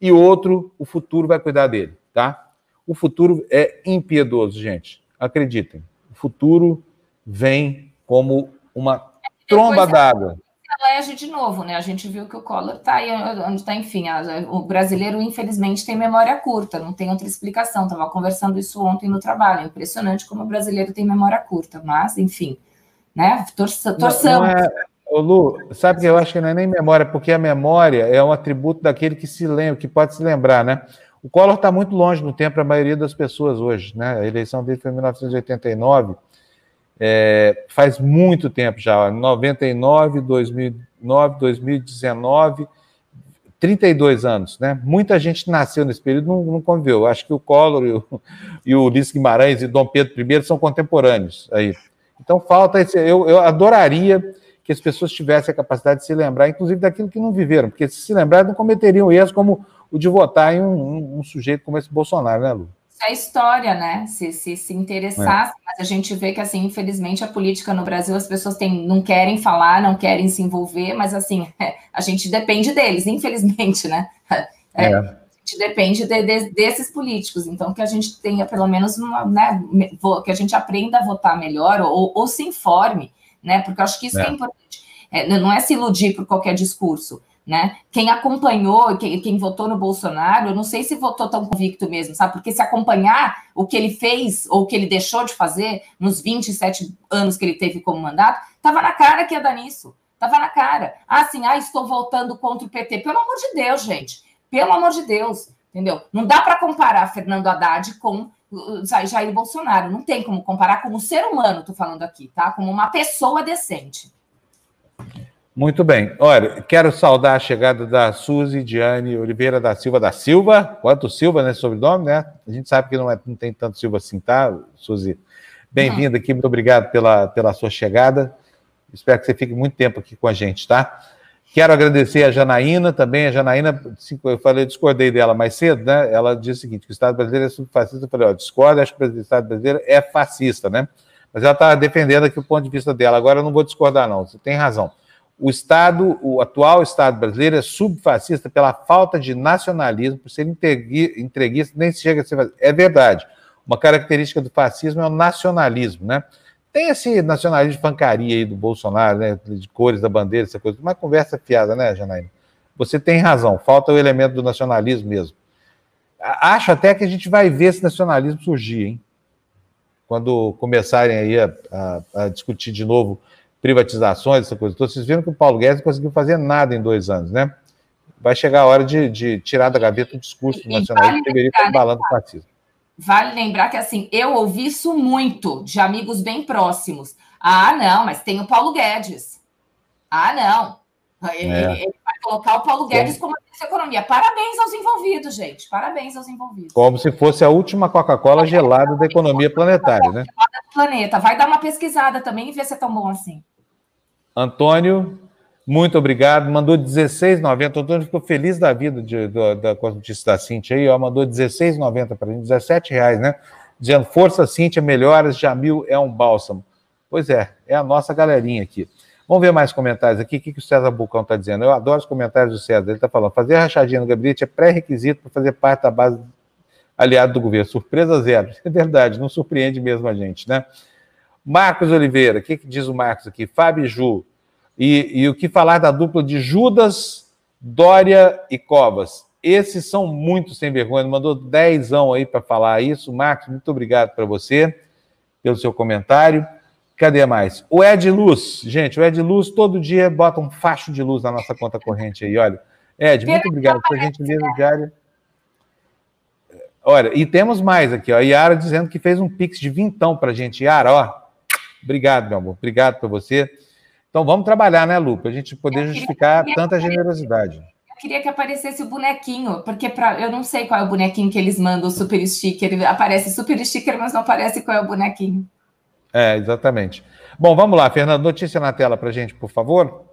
e outro, o futuro vai cuidar dele, tá? O futuro é impiedoso, gente. Acreditem. O futuro vem como uma tromba d'água elege de novo, né? A gente viu que o Collor está aí onde está, enfim, a, o brasileiro, infelizmente, tem memória curta, não tem outra explicação. Estava conversando isso ontem no trabalho. É impressionante como o brasileiro tem memória curta, mas, enfim, né? Torça, torçamos. Não, não é... Ô Lu, sabe que eu acho que não é nem memória, porque a memória é um atributo daquele que se lembra, que pode se lembrar, né? O Collor está muito longe no tempo para a maioria das pessoas hoje, né? A eleição dele foi em 1989 é, faz muito tempo já, 99, 2009, 2019, 32 anos, né? Muita gente nasceu nesse período não, não conviveu. Acho que o Collor e o, (laughs) e o Ulisses Guimarães e Dom Pedro I são contemporâneos aí. Então falta esse. Eu, eu adoraria que as pessoas tivessem a capacidade de se lembrar, inclusive daquilo que não viveram, porque se se lembrar, não cometeriam erros como o de votar em um, um, um sujeito como esse Bolsonaro, né, Lu? A história, né? Se se, se interessasse, é. mas a gente vê que, assim, infelizmente, a política no Brasil, as pessoas têm, não querem falar, não querem se envolver, mas, assim, a gente depende deles, infelizmente, né? É, é. A gente depende de, de, desses políticos, então que a gente tenha pelo menos uma, né, que a gente aprenda a votar melhor ou, ou se informe, né? Porque eu acho que isso é, é importante. É, não é se iludir por qualquer discurso né? Quem acompanhou, quem, quem, votou no Bolsonaro, eu não sei se votou tão convicto mesmo, sabe? Porque se acompanhar o que ele fez ou o que ele deixou de fazer nos 27 anos que ele teve como mandato, tava na cara que ia dar nisso. Tava na cara. Ah, assim, ah, estou votando contra o PT. Pelo amor de Deus, gente. Pelo amor de Deus. Entendeu? Não dá para comparar Fernando Haddad com Jair Bolsonaro. Não tem como comparar como ser humano, tô falando aqui, tá? Como uma pessoa decente. Muito bem. Olha, quero saudar a chegada da Suzy Diane Oliveira da Silva da Silva. Quanto Silva nesse sobrenome, né? A gente sabe que não, é, não tem tanto Silva assim, tá, Suzy? Bem-vinda aqui, muito obrigado pela, pela sua chegada. Espero que você fique muito tempo aqui com a gente, tá? Quero agradecer a Janaína também. A Janaína, eu falei, discordei dela mais cedo, né? Ela disse o seguinte: que o Estado brasileiro é subfascista. Eu falei, ó, discordo, acho que o Estado brasileiro é fascista, né? Mas ela está defendendo aqui o ponto de vista dela. Agora eu não vou discordar, não. Você tem razão o Estado, o atual Estado brasileiro é subfascista pela falta de nacionalismo, por ser entreguista, nem chega a ser. É verdade. Uma característica do fascismo é o nacionalismo, né? Tem esse nacionalismo de pancaria aí do Bolsonaro, né? De cores da bandeira, essa coisa. Uma conversa fiada, né, Janaína? Você tem razão, falta o elemento do nacionalismo mesmo. Acho até que a gente vai ver esse nacionalismo surgir, hein? Quando começarem aí a, a, a discutir de novo privatizações, essa coisa toda. Vocês viram que o Paulo Guedes não conseguiu fazer nada em dois anos, né? Vai chegar a hora de, de tirar da gaveta o discurso nacional vale que deveria estar embalando o fascismo. Vale lembrar que, assim, eu ouvi isso muito de amigos bem próximos. Ah, não, mas tem o Paulo Guedes. Ah, não. Ele, é. ele vai colocar o Paulo Guedes como ministro da Economia. Parabéns aos envolvidos, gente. Parabéns aos envolvidos. Como se fosse a última Coca-Cola gelada da economia planetária, né? Planeta. Vai dar uma pesquisada também e ver se é tão bom assim. Antônio, muito obrigado. Mandou 16,90. O Antônio ficou feliz da vida de, da notícia da Cintia aí, ó. Mandou 16,90 para a gente, 17 reais, né? Dizendo, força Cintia, melhoras, Jamil é um bálsamo. Pois é, é a nossa galerinha aqui. Vamos ver mais comentários aqui. O que, que o César Bucão está dizendo? Eu adoro os comentários do César. Ele está falando: fazer rachadinha no gabinete é pré-requisito para fazer parte da base aliado do governo. Surpresa zero. (laughs) É verdade, não surpreende mesmo a gente, né? Marcos Oliveira, o que, que, diz o Marcos aqui? Fábio Ju. E, e o que falar da dupla de Judas, Dória e Covas? Esses são muito sem vergonha. Mandou dezão aí para falar isso. Marcos, muito obrigado para você, pelo seu comentário. Cadê mais? O Ed Luz. Gente, o Ed Luz todo dia bota um facho de luz na nossa conta corrente aí, olha. Ed, muito obrigado pela gentileza diária. Olha, e temos mais aqui, ó. Yara dizendo que fez um pix de vintão pra gente. Yara, ó. Obrigado, meu amor. Obrigado por você. Então vamos trabalhar, né, Lu? Para a gente poder justificar tanta generosidade. Eu queria que aparecesse o bonequinho, porque pra, eu não sei qual é o bonequinho que eles mandam, o super sticker. Aparece super sticker, mas não aparece qual é o bonequinho. É, exatamente. Bom, vamos lá, Fernando. Notícia na tela para a gente, por favor.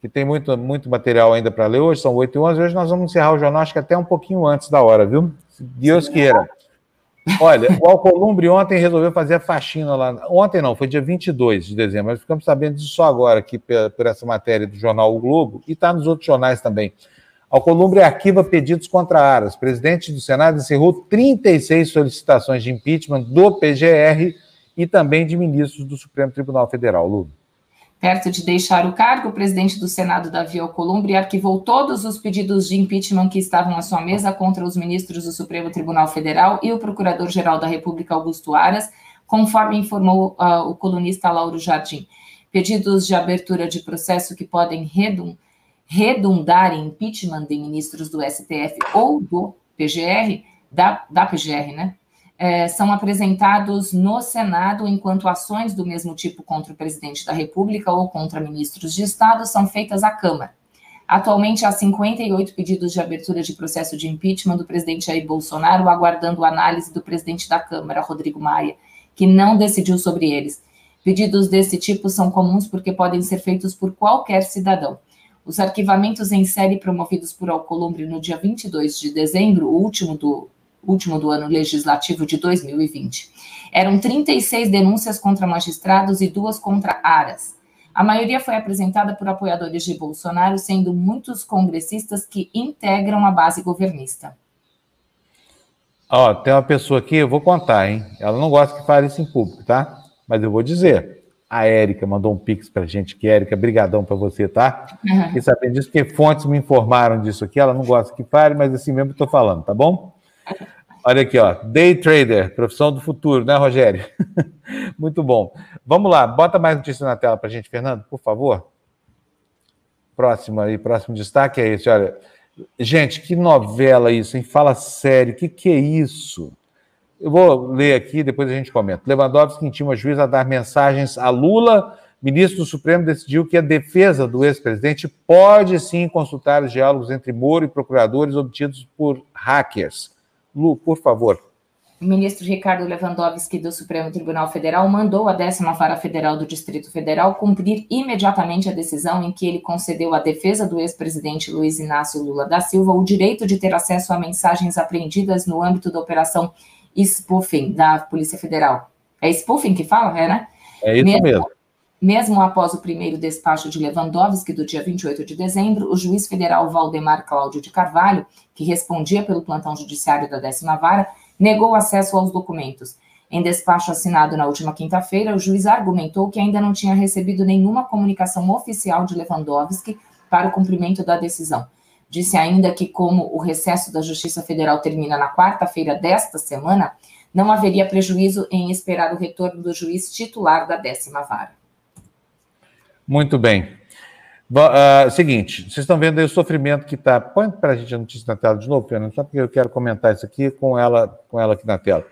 Que tem muito, muito material ainda para ler hoje, são 8 e 11. Hoje nós vamos encerrar o jornal, acho que até um pouquinho antes da hora, viu? Se Deus queira. Olha, o Alcolumbre ontem resolveu fazer a faxina lá. Ontem não, foi dia 22 de dezembro, mas ficamos sabendo disso só agora, aqui por essa matéria do jornal O Globo, e está nos outros jornais também. Alcolumbre arquiva pedidos contra Aras. Presidente do Senado encerrou 36 solicitações de impeachment do PGR e também de ministros do Supremo Tribunal Federal. Lu. Perto de deixar o cargo, o presidente do Senado, Davi Alcolumbre, arquivou todos os pedidos de impeachment que estavam à sua mesa contra os ministros do Supremo Tribunal Federal e o Procurador-Geral da República, Augusto Aras, conforme informou uh, o colunista Lauro Jardim. Pedidos de abertura de processo que podem redundar em impeachment de ministros do STF ou do PGR, da, da PGR, né? É, são apresentados no Senado, enquanto ações do mesmo tipo contra o presidente da República ou contra ministros de Estado são feitas à Câmara. Atualmente, há 58 pedidos de abertura de processo de impeachment do presidente Jair Bolsonaro, aguardando análise do presidente da Câmara, Rodrigo Maia, que não decidiu sobre eles. Pedidos desse tipo são comuns porque podem ser feitos por qualquer cidadão. Os arquivamentos em série promovidos por Alcolumbre no dia 22 de dezembro, o último do último do ano legislativo de 2020. Eram 36 denúncias contra magistrados e duas contra aras. A maioria foi apresentada por apoiadores de Bolsonaro, sendo muitos congressistas que integram a base governista. Ó, tem uma pessoa aqui, eu vou contar, hein? Ela não gosta que fale isso em público, tá? Mas eu vou dizer. A Érica mandou um pix pra gente, que Érica, brigadão para você, tá? Uhum. E sabendo disso, porque fontes me informaram disso aqui, ela não gosta que fale, mas assim mesmo eu tô falando, tá bom? Olha aqui, ó. Day trader, profissão do futuro, né, Rogério? (laughs) Muito bom. Vamos lá, bota mais notícia na tela para a gente, Fernando, por favor. Próximo aí, próximo destaque é esse, olha. Gente, que novela isso, hein? Fala sério, o que, que é isso? Eu vou ler aqui, depois a gente comenta. Lewandowski intima juiz a dar mensagens a Lula. Ministro do Supremo decidiu que a defesa do ex-presidente pode sim consultar os diálogos entre Moro e procuradores obtidos por hackers. Lu, por favor. O ministro Ricardo Lewandowski do Supremo Tribunal Federal mandou a 10 Vara Federal do Distrito Federal cumprir imediatamente a decisão em que ele concedeu à defesa do ex-presidente Luiz Inácio Lula da Silva o direito de ter acesso a mensagens apreendidas no âmbito da operação spoofing da Polícia Federal. É spoofing que fala, é, né? É isso mesmo. mesmo. Mesmo após o primeiro despacho de Lewandowski, do dia 28 de dezembro, o juiz federal Valdemar Cláudio de Carvalho, que respondia pelo plantão judiciário da décima vara, negou acesso aos documentos. Em despacho assinado na última quinta-feira, o juiz argumentou que ainda não tinha recebido nenhuma comunicação oficial de Lewandowski para o cumprimento da decisão. Disse ainda que, como o recesso da Justiça Federal termina na quarta-feira desta semana, não haveria prejuízo em esperar o retorno do juiz titular da décima vara. Muito bem. Uh, seguinte, vocês estão vendo aí o sofrimento que está. Põe para a gente a notícia na tela de novo, Fernando, só porque eu quero comentar isso aqui com ela, com ela aqui na tela.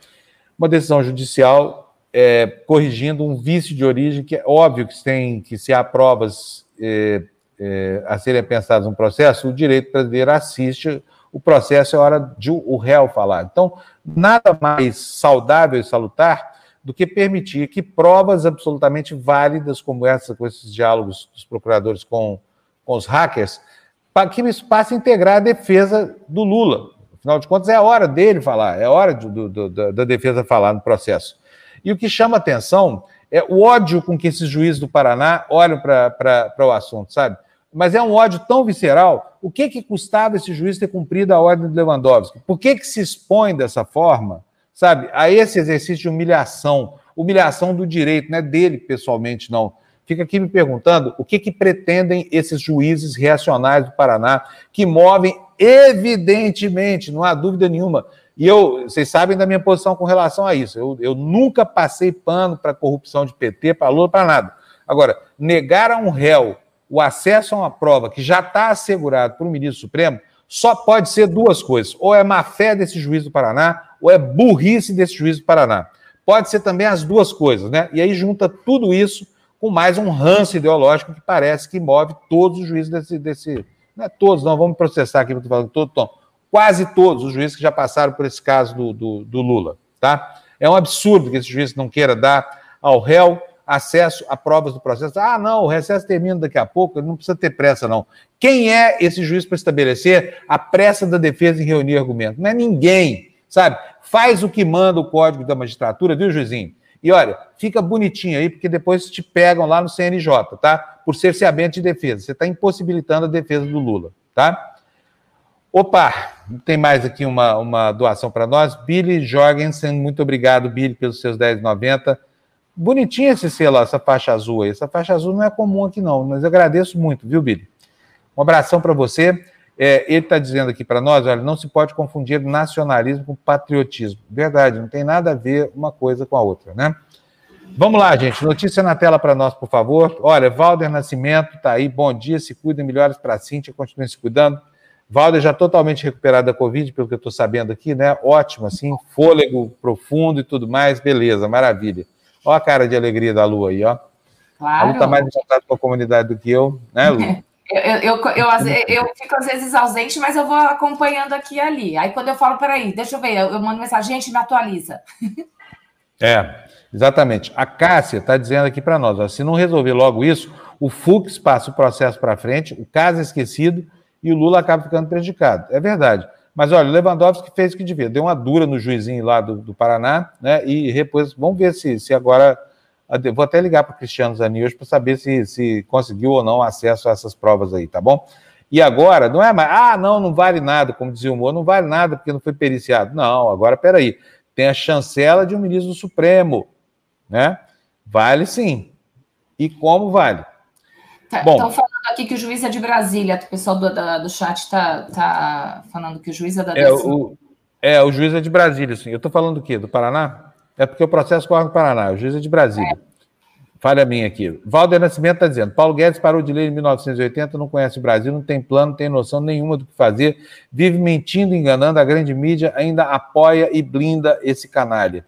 Uma decisão judicial é, corrigindo um vício de origem que é óbvio que, tem, que se há provas é, é, a serem pensadas no processo, o direito brasileiro assiste o processo, é hora de o réu falar. Então, nada mais saudável e salutar do que permitir que provas absolutamente válidas, como essa, com esses diálogos dos procuradores com, com os hackers, que isso passe a integrar a defesa do Lula. Afinal de contas, é a hora dele falar, é a hora do, do, do, da defesa falar no processo. E o que chama atenção é o ódio com que esses juízes do Paraná olham para o assunto, sabe? Mas é um ódio tão visceral. O que, que custava esse juiz ter cumprido a ordem de Lewandowski? Por que, que se expõe dessa forma? Sabe, a esse exercício de humilhação, humilhação do direito, não é dele pessoalmente, não. Fica aqui me perguntando o que, que pretendem esses juízes reacionários do Paraná, que movem, evidentemente, não há dúvida nenhuma. E eu, vocês sabem da minha posição com relação a isso. Eu, eu nunca passei pano para corrupção de PT, para Lula, para nada. Agora, negar a um réu o acesso a uma prova que já está assegurado por um ministro Supremo, Só pode ser duas coisas: ou é má fé desse juiz do Paraná, ou é burrice desse juiz do Paraná. Pode ser também as duas coisas, né? E aí junta tudo isso com mais um ranço ideológico que parece que move todos os juízes desse. desse não é todos, não, vamos processar aqui, estou falando todo, tom, quase todos os juízes que já passaram por esse caso do, do, do Lula, tá? É um absurdo que esse juiz não queira dar ao réu acesso a provas do processo. Ah, não, o recesso termina daqui a pouco, não precisa ter pressa, não. Quem é esse juiz para estabelecer a pressa da defesa em reunir argumento? Não é ninguém, sabe? Faz o que manda o Código da Magistratura, viu, juizinho? E olha, fica bonitinho aí, porque depois te pegam lá no CNJ, tá? Por ser cerceamento de defesa. Você está impossibilitando a defesa do Lula, tá? Opa, tem mais aqui uma, uma doação para nós. Billy Jorgensen, muito obrigado, Billy, pelos seus 10,90. Bonitinho esse selo, essa faixa azul aí. Essa faixa azul não é comum aqui, não, mas eu agradeço muito, viu, Billy? Um abração para você. É, ele está dizendo aqui para nós: olha, não se pode confundir nacionalismo com patriotismo. Verdade, não tem nada a ver uma coisa com a outra, né? Vamos lá, gente. Notícia na tela para nós, por favor. Olha, Valder Nascimento está aí. Bom dia, se cuida, melhores para a Cíntia, continue se cuidando. Valder já totalmente recuperado da Covid, pelo que eu estou sabendo aqui, né? Ótimo, assim, fôlego profundo e tudo mais, beleza, maravilha. Olha a cara de alegria da Lu aí, ó. Claro. A Lu está mais em contato com a comunidade do que eu, né, Lu? (laughs) Eu, eu, eu, eu, fico às vezes ausente, mas eu vou acompanhando aqui e ali. Aí quando eu falo, peraí, deixa eu ver, eu mando mensagem, gente, me atualiza. (laughs) É, exatamente. A Cássia está dizendo aqui para nós: ó, se não resolver logo isso, o Fux passa o processo para frente, o caso é esquecido e o Lula acaba ficando prejudicado. É verdade. Mas olha, o Lewandowski fez o que devia, deu uma dura no juizinho lá do, do Paraná, né? E depois, vamos ver se, se agora. Vou até ligar para o Cristiano Zani hoje para saber se, se conseguiu ou não acesso a essas provas aí, tá bom? E agora, não é mais, ah, não, não vale nada, como dizia o Moro, não vale nada porque não foi periciado. Não, agora, peraí, tem a chancela de um ministro do Supremo, né? Vale sim. E como vale? Estão tá, falando aqui que o juiz é de Brasília. O pessoal do, da, do chat está tá falando que o juiz é da é, o, é, o juiz é de Brasília, sim. Eu estou falando do quê? Do Paraná? É porque o processo corre no Paraná. O juiz é de Brasília. É. Falha minha aqui. Valder Nascimento está dizendo: Paulo Guedes parou de ler em 1980, não conhece o Brasil, não tem plano, não tem noção nenhuma do que fazer, vive mentindo, enganando, a grande mídia ainda apoia e blinda esse canalha.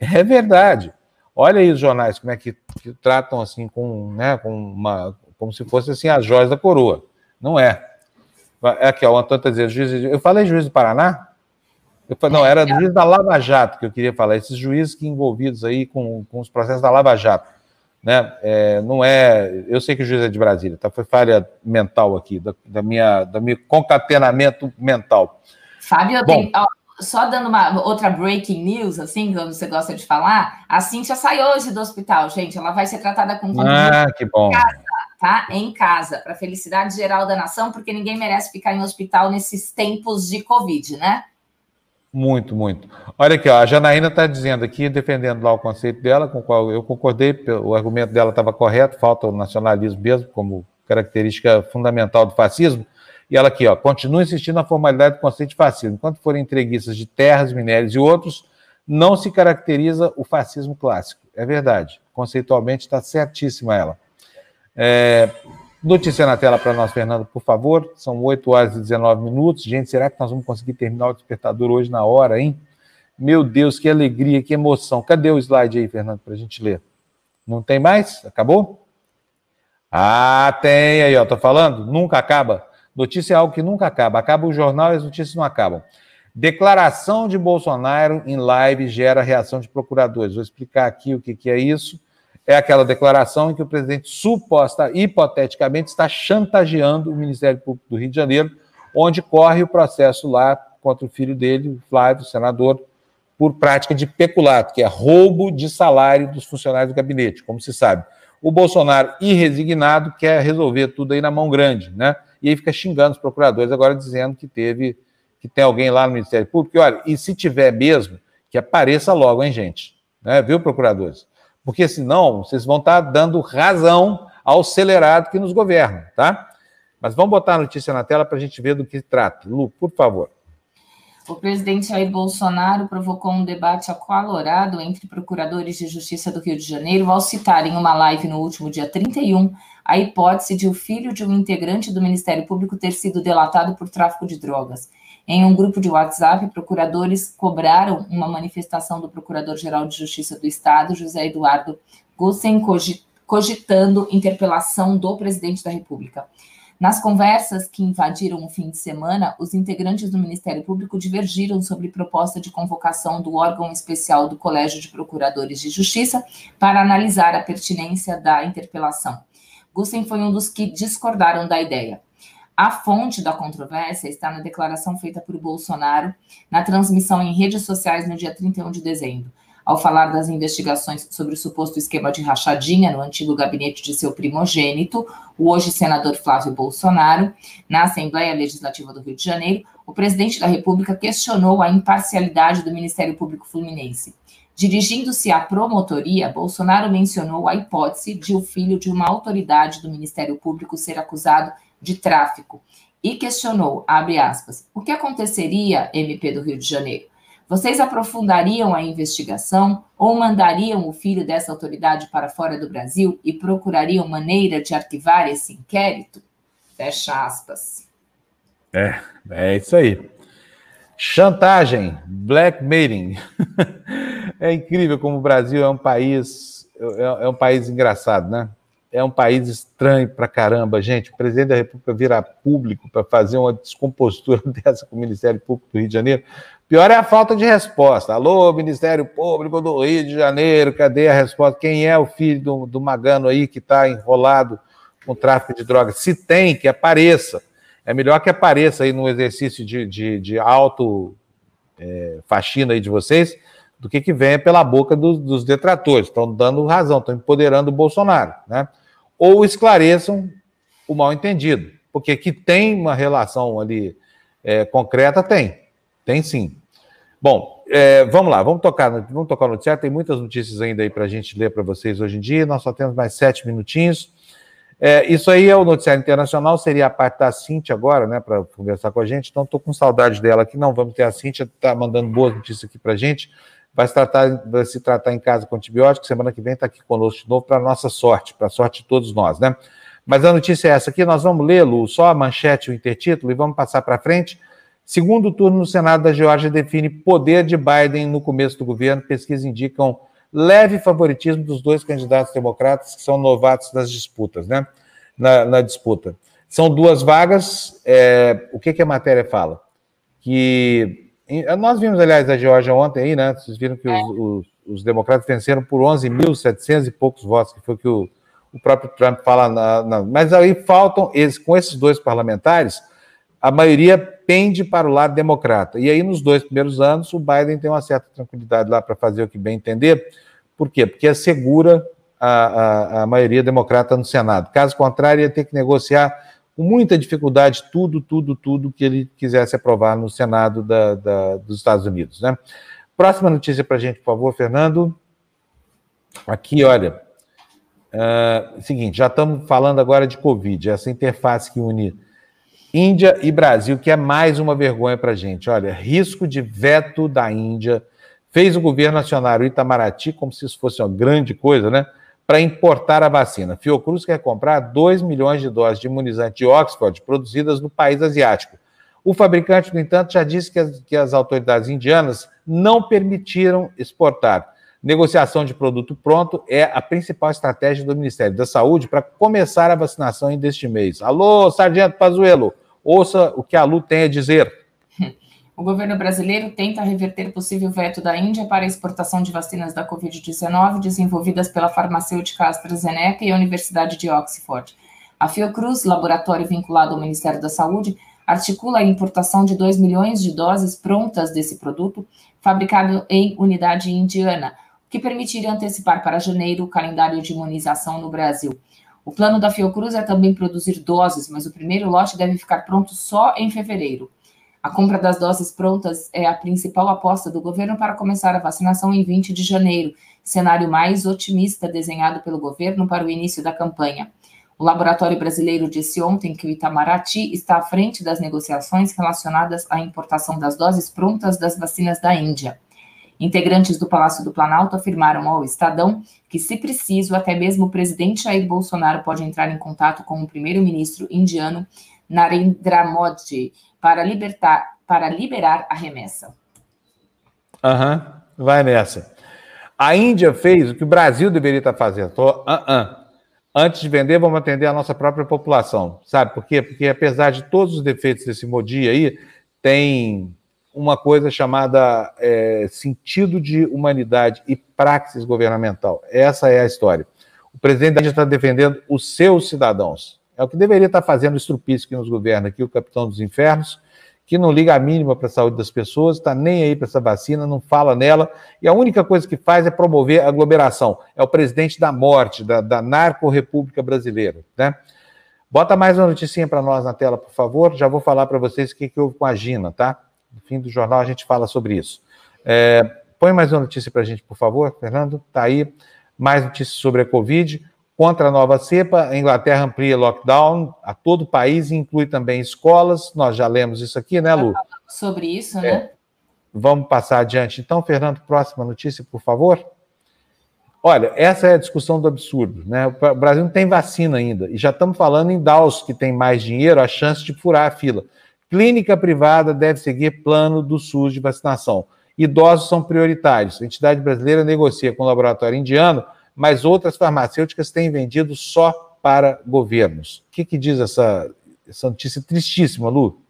É verdade. Olha aí os jornais, como é que, que tratam assim com, né, com uma, como se fosse assim as joias da coroa. Não é. Aqui, ó, o Antônio está dizendo, juiz, eu falei juiz do Paraná? Eu falei, não, era juiz da Lava Jato que eu queria falar, esses juízes que envolvidos aí com, com os processos da Lava Jato. Né? É, não é. Eu sei que o juiz é de Brasília, tá? Foi falha mental aqui, da, da minha, da meu concatenamento mental. Fábio, Bom, tem, ó, só dando uma outra breaking news, assim, que você gosta de falar, a Cíntia sai hoje do hospital, gente. Ela vai ser tratada com Ah, que bom. Casa tá? Em casa, para a felicidade geral da nação, porque ninguém merece ficar em hospital nesses tempos de Covid, né? Muito, muito. Olha aqui, ó, a Janaína está dizendo aqui, defendendo lá o conceito dela, com o qual eu concordei, o argumento dela estava correto, falta o nacionalismo mesmo como característica fundamental do fascismo. E ela aqui, ó, continua insistindo na formalidade do conceito de fascismo. Enquanto forem entreguistas de terras, minérios e outros, não se caracteriza o fascismo clássico. É verdade. Conceitualmente está certíssima ela. É, notícia na tela para nós, Fernando, por favor. São 8 horas e 19 minutos. Gente, será que nós vamos conseguir terminar o despertador hoje na hora, hein? Meu Deus, que alegria, que emoção. Cadê o slide aí, Fernando, para a gente ler? Não tem mais? Acabou? Ah, tem aí, ó. Tô falando? Nunca acaba. Notícia é algo que nunca acaba. Acaba o jornal e as notícias não acabam. Declaração de Bolsonaro em live gera reação de procuradores. Vou explicar aqui o que, que é isso é aquela declaração em que o presidente suposta, hipoteticamente, está chantageando o Ministério Público do Rio de Janeiro, onde corre o processo lá contra o filho dele, o Flávio, senador, por prática de peculato, que é roubo de salário dos funcionários do gabinete, como se sabe. O Bolsonaro, irresignado, quer resolver tudo aí na mão grande, né? E aí fica xingando os procuradores, agora dizendo que teve, que tem alguém lá no Ministério Público. E olha, e se tiver mesmo, que apareça logo, hein, gente? Né? Viu, procuradores? Porque senão vocês vão estar dando razão ao acelerado que nos governa, tá? Mas vamos botar a notícia na tela para a gente ver do que trata. Lu, por favor. O presidente Jair Bolsonaro provocou um debate acalorado entre procuradores de justiça do Rio de Janeiro ao citar em uma live no último dia 31 a hipótese de o filho de um integrante do Ministério Público ter sido delatado por tráfico de drogas. Em um grupo de WhatsApp, procuradores cobraram uma manifestação do Procurador-Geral de Justiça do Estado, José Eduardo Gussen, cogitando interpelação do presidente da República. Nas conversas que invadiram o fim de semana, os integrantes do Ministério Público divergiram sobre proposta de convocação do órgão especial do Colégio de Procuradores de Justiça para analisar a pertinência da interpelação. Gussen foi um dos que discordaram da ideia. A fonte da controvérsia está na declaração feita por Bolsonaro na transmissão em redes sociais no dia 31 de dezembro ao falar das investigações sobre o suposto esquema de rachadinha no antigo gabinete de seu primogênito, o hoje senador Flávio Bolsonaro, na Assembleia Legislativa do Rio de Janeiro, o presidente da República questionou a imparcialidade do Ministério Público Fluminense. Dirigindo-se à promotoria, Bolsonaro mencionou a hipótese de o filho de uma autoridade do Ministério Público ser acusado de tráfico e questionou, abre aspas, o que aconteceria, MP do Rio de Janeiro, vocês aprofundariam a investigação ou mandariam o filho dessa autoridade para fora do Brasil e procurariam maneira de arquivar esse inquérito? Fecha aspas. É, é isso aí. Chantagem, blackmailing. (laughs) é incrível como o Brasil é um país, é, é um país engraçado, né? É um país estranho pra caramba, gente. O presidente da República virar público para fazer uma descompostura (laughs) dessa com o Ministério Público do Rio de Janeiro. Pior é a falta de resposta. Alô, Ministério Público do Rio de Janeiro, cadê a resposta? Quem é o filho do, do Magano aí que está enrolado com tráfico de drogas? Se tem, que apareça. É melhor que apareça aí no exercício de, de, de auto é, faxina aí de vocês, do que que venha pela boca dos, dos detratores. Estão dando razão, estão empoderando o Bolsonaro, né? Ou esclareçam o mal entendido. Porque que tem uma relação ali é, concreta, tem. Tem sim. Bom, é, vamos lá, vamos tocar, vamos tocar no noticiário. Tem muitas notícias ainda aí para a gente ler para vocês hoje em dia. Nós só temos mais sete minutinhos. É, isso aí é o noticiário internacional, seria a parte da Cintia agora, né, para conversar com a gente. Então, estou com saudade dela aqui. Não vamos ter a Cintia, está mandando boas notícias aqui para a gente vai se tratar, vai se tratar em casa com antibiótico. Semana que vem está aqui conosco de novo, para nossa sorte, para a sorte de todos nós, né? Mas a notícia é essa aqui, nós vamos lê-lo, só a manchete, o intertítulo, e vamos passar para frente. Segundo turno no Senado da Geórgia define poder de Biden no começo do governo. Pesquisas indicam leve favoritismo dos dois candidatos democratas que são novatos nas disputas, né? Na, na disputa. São duas vagas. É, o que, que a matéria fala? Que nós vimos, aliás, a Geórgia ontem aí, né? Vocês viram que os, é. os, os democratas venceram por 11.700 e poucos votos, que foi o que o, o próprio Trump fala. Na, na, mas aí faltam, esses, com esses dois parlamentares, a maioria pende para o lado democrata. E aí, nos dois primeiros anos, o Biden tem uma certa tranquilidade lá para fazer o que bem entender. Por quê? Porque assegura a, a, a maioria democrata no Senado. Caso contrário, ia ter que negociar com muita dificuldade tudo, tudo, tudo que ele quisesse aprovar no Senado da, da, dos Estados Unidos. Né? Próxima notícia para a gente, por favor, Fernando. Aqui, olha. Uh, seguinte, já estamos falando agora de Covid, essa interface que une Índia e Brasil, que é mais uma vergonha para a gente. Olha, risco de veto da Índia fez o governo nacional o Itamaraty como se isso fosse uma grande coisa, né? Para importar a vacina. Fiocruz quer comprar 2 milhões de doses de imunizante de Oxford produzidas no país asiático. O fabricante, no entanto, já disse que as, que as autoridades indianas não permitiram exportar. Negociação de produto pronto é a principal estratégia do Ministério da Saúde para começar a vacinação ainda este mês. Alô, Sargento Pazuello, ouça o que a Lu tem a dizer. O governo brasileiro tenta reverter possível veto da Índia para a exportação de vacinas da Covid-19 desenvolvidas pela farmacêutica AstraZeneca e a Universidade de Oxford. A Fiocruz, laboratório vinculado ao Ministério da Saúde, articula a importação de 2 milhões de doses prontas desse produto, fabricado em unidade indiana, o que permitiria antecipar para janeiro o calendário de imunização no Brasil. O plano da Fiocruz é também produzir doses, mas o primeiro lote deve ficar pronto só em fevereiro. A compra das doses prontas é a principal aposta do governo para começar a vacinação em 20 de janeiro, cenário mais otimista desenhado pelo governo para o início da campanha. O laboratório brasileiro disse ontem que o Itamaraty está à frente das negociações relacionadas à importação das doses prontas das vacinas da Índia. Integrantes do Palácio do Planalto afirmaram ao Estadão que, se preciso, até mesmo o presidente Jair Bolsonaro pode entrar em contato com o primeiro-ministro indiano Narendra Modi para, libertar, para liberar a remessa. Aham, uhum, vai nessa. A Índia fez o que o Brasil deveria estar fazendo. Tô, uh -uh. Antes de vender, vamos atender a nossa própria população. Sabe por quê? Porque apesar de todos os defeitos desse Modi aí, tem uma coisa chamada é, sentido de humanidade e praxis governamental. Essa é a história. O presidente da Índia está defendendo os seus cidadãos. É o que deveria estar fazendo o estrupício que nos governa aqui, o capitão dos infernos, que não liga a mínima para a saúde das pessoas, está nem aí para essa vacina, não fala nela, e a única coisa que faz é promover a aglomeração. É o presidente da morte, da, da narco-república brasileira. Né? Bota mais uma noticinha para nós na tela, por favor. Já vou falar para vocês o que, que houve com a Gina, tá? No fim do jornal a gente fala sobre isso. É, põe mais uma notícia para a gente, por favor, Fernando. Está aí. Mais notícias sobre a Covid. Contra a nova cepa, a Inglaterra amplia lockdown a todo o país e inclui também escolas. Nós já lemos isso aqui, né, Lu? Sobre isso, né? É. Vamos passar adiante. Então, Fernando, próxima notícia, por favor. Olha, essa é a discussão do absurdo, né? O Brasil não tem vacina ainda e já estamos falando em DAOs que tem mais dinheiro, a chance de furar a fila. Clínica privada deve seguir plano do SUS de vacinação. Idosos são prioritários. A entidade brasileira negocia com o laboratório indiano, mas outras farmacêuticas têm vendido só para governos. O que, que diz essa, essa notícia tristíssima, Lu?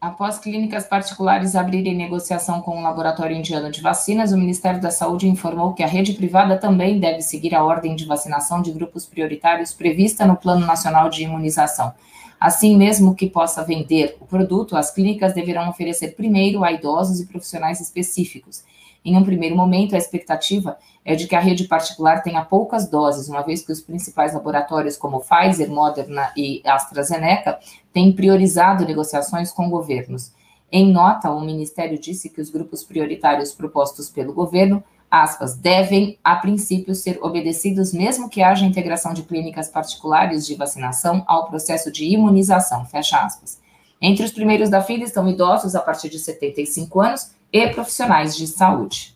Após clínicas particulares abrirem negociação com o laboratório indiano de vacinas, o Ministério da Saúde informou que a rede privada também deve seguir a ordem de vacinação de grupos prioritários prevista no Plano Nacional de Imunização. Assim, mesmo que possa vender o produto, as clínicas deverão oferecer primeiro a idosos e profissionais específicos. Em um primeiro momento, a expectativa é de que a rede particular tenha poucas doses, uma vez que os principais laboratórios, como Pfizer, Moderna e AstraZeneca, têm priorizado negociações com governos. Em nota, o Ministério disse que os grupos prioritários propostos pelo governo aspas, devem, a princípio, ser obedecidos mesmo que haja integração de clínicas particulares de vacinação ao processo de imunização, fecha aspas. Entre os primeiros da fila estão idosos a partir de 75 anos e profissionais de saúde.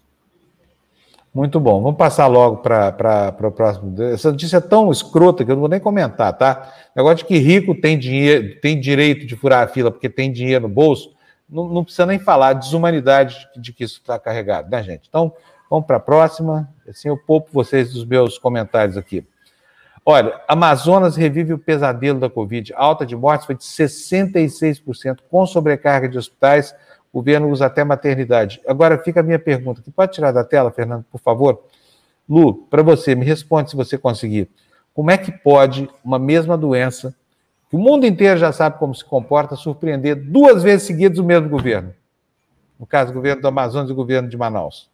Muito bom. Vamos passar logo para o próximo. Essa notícia é tão escrota que eu não vou nem comentar, tá? Negócio de que rico tem dinheiro, tem direito de furar a fila porque tem dinheiro no bolso, não, não precisa nem falar de desumanidade de que isso está carregado, né, gente? Então, Vamos para a próxima. Assim eu poupo vocês dos meus comentários aqui. Olha, Amazonas revive o pesadelo da Covid. A alta de mortes foi de 66%, com sobrecarga de hospitais. O governo usa até maternidade. Agora fica a minha pergunta, que pode tirar da tela, Fernando, por favor? Lu, para você, me responde se você conseguir. Como é que pode uma mesma doença, que o mundo inteiro já sabe como se comporta, surpreender duas vezes seguidas o mesmo governo? No caso, o governo do Amazonas e o governo de Manaus.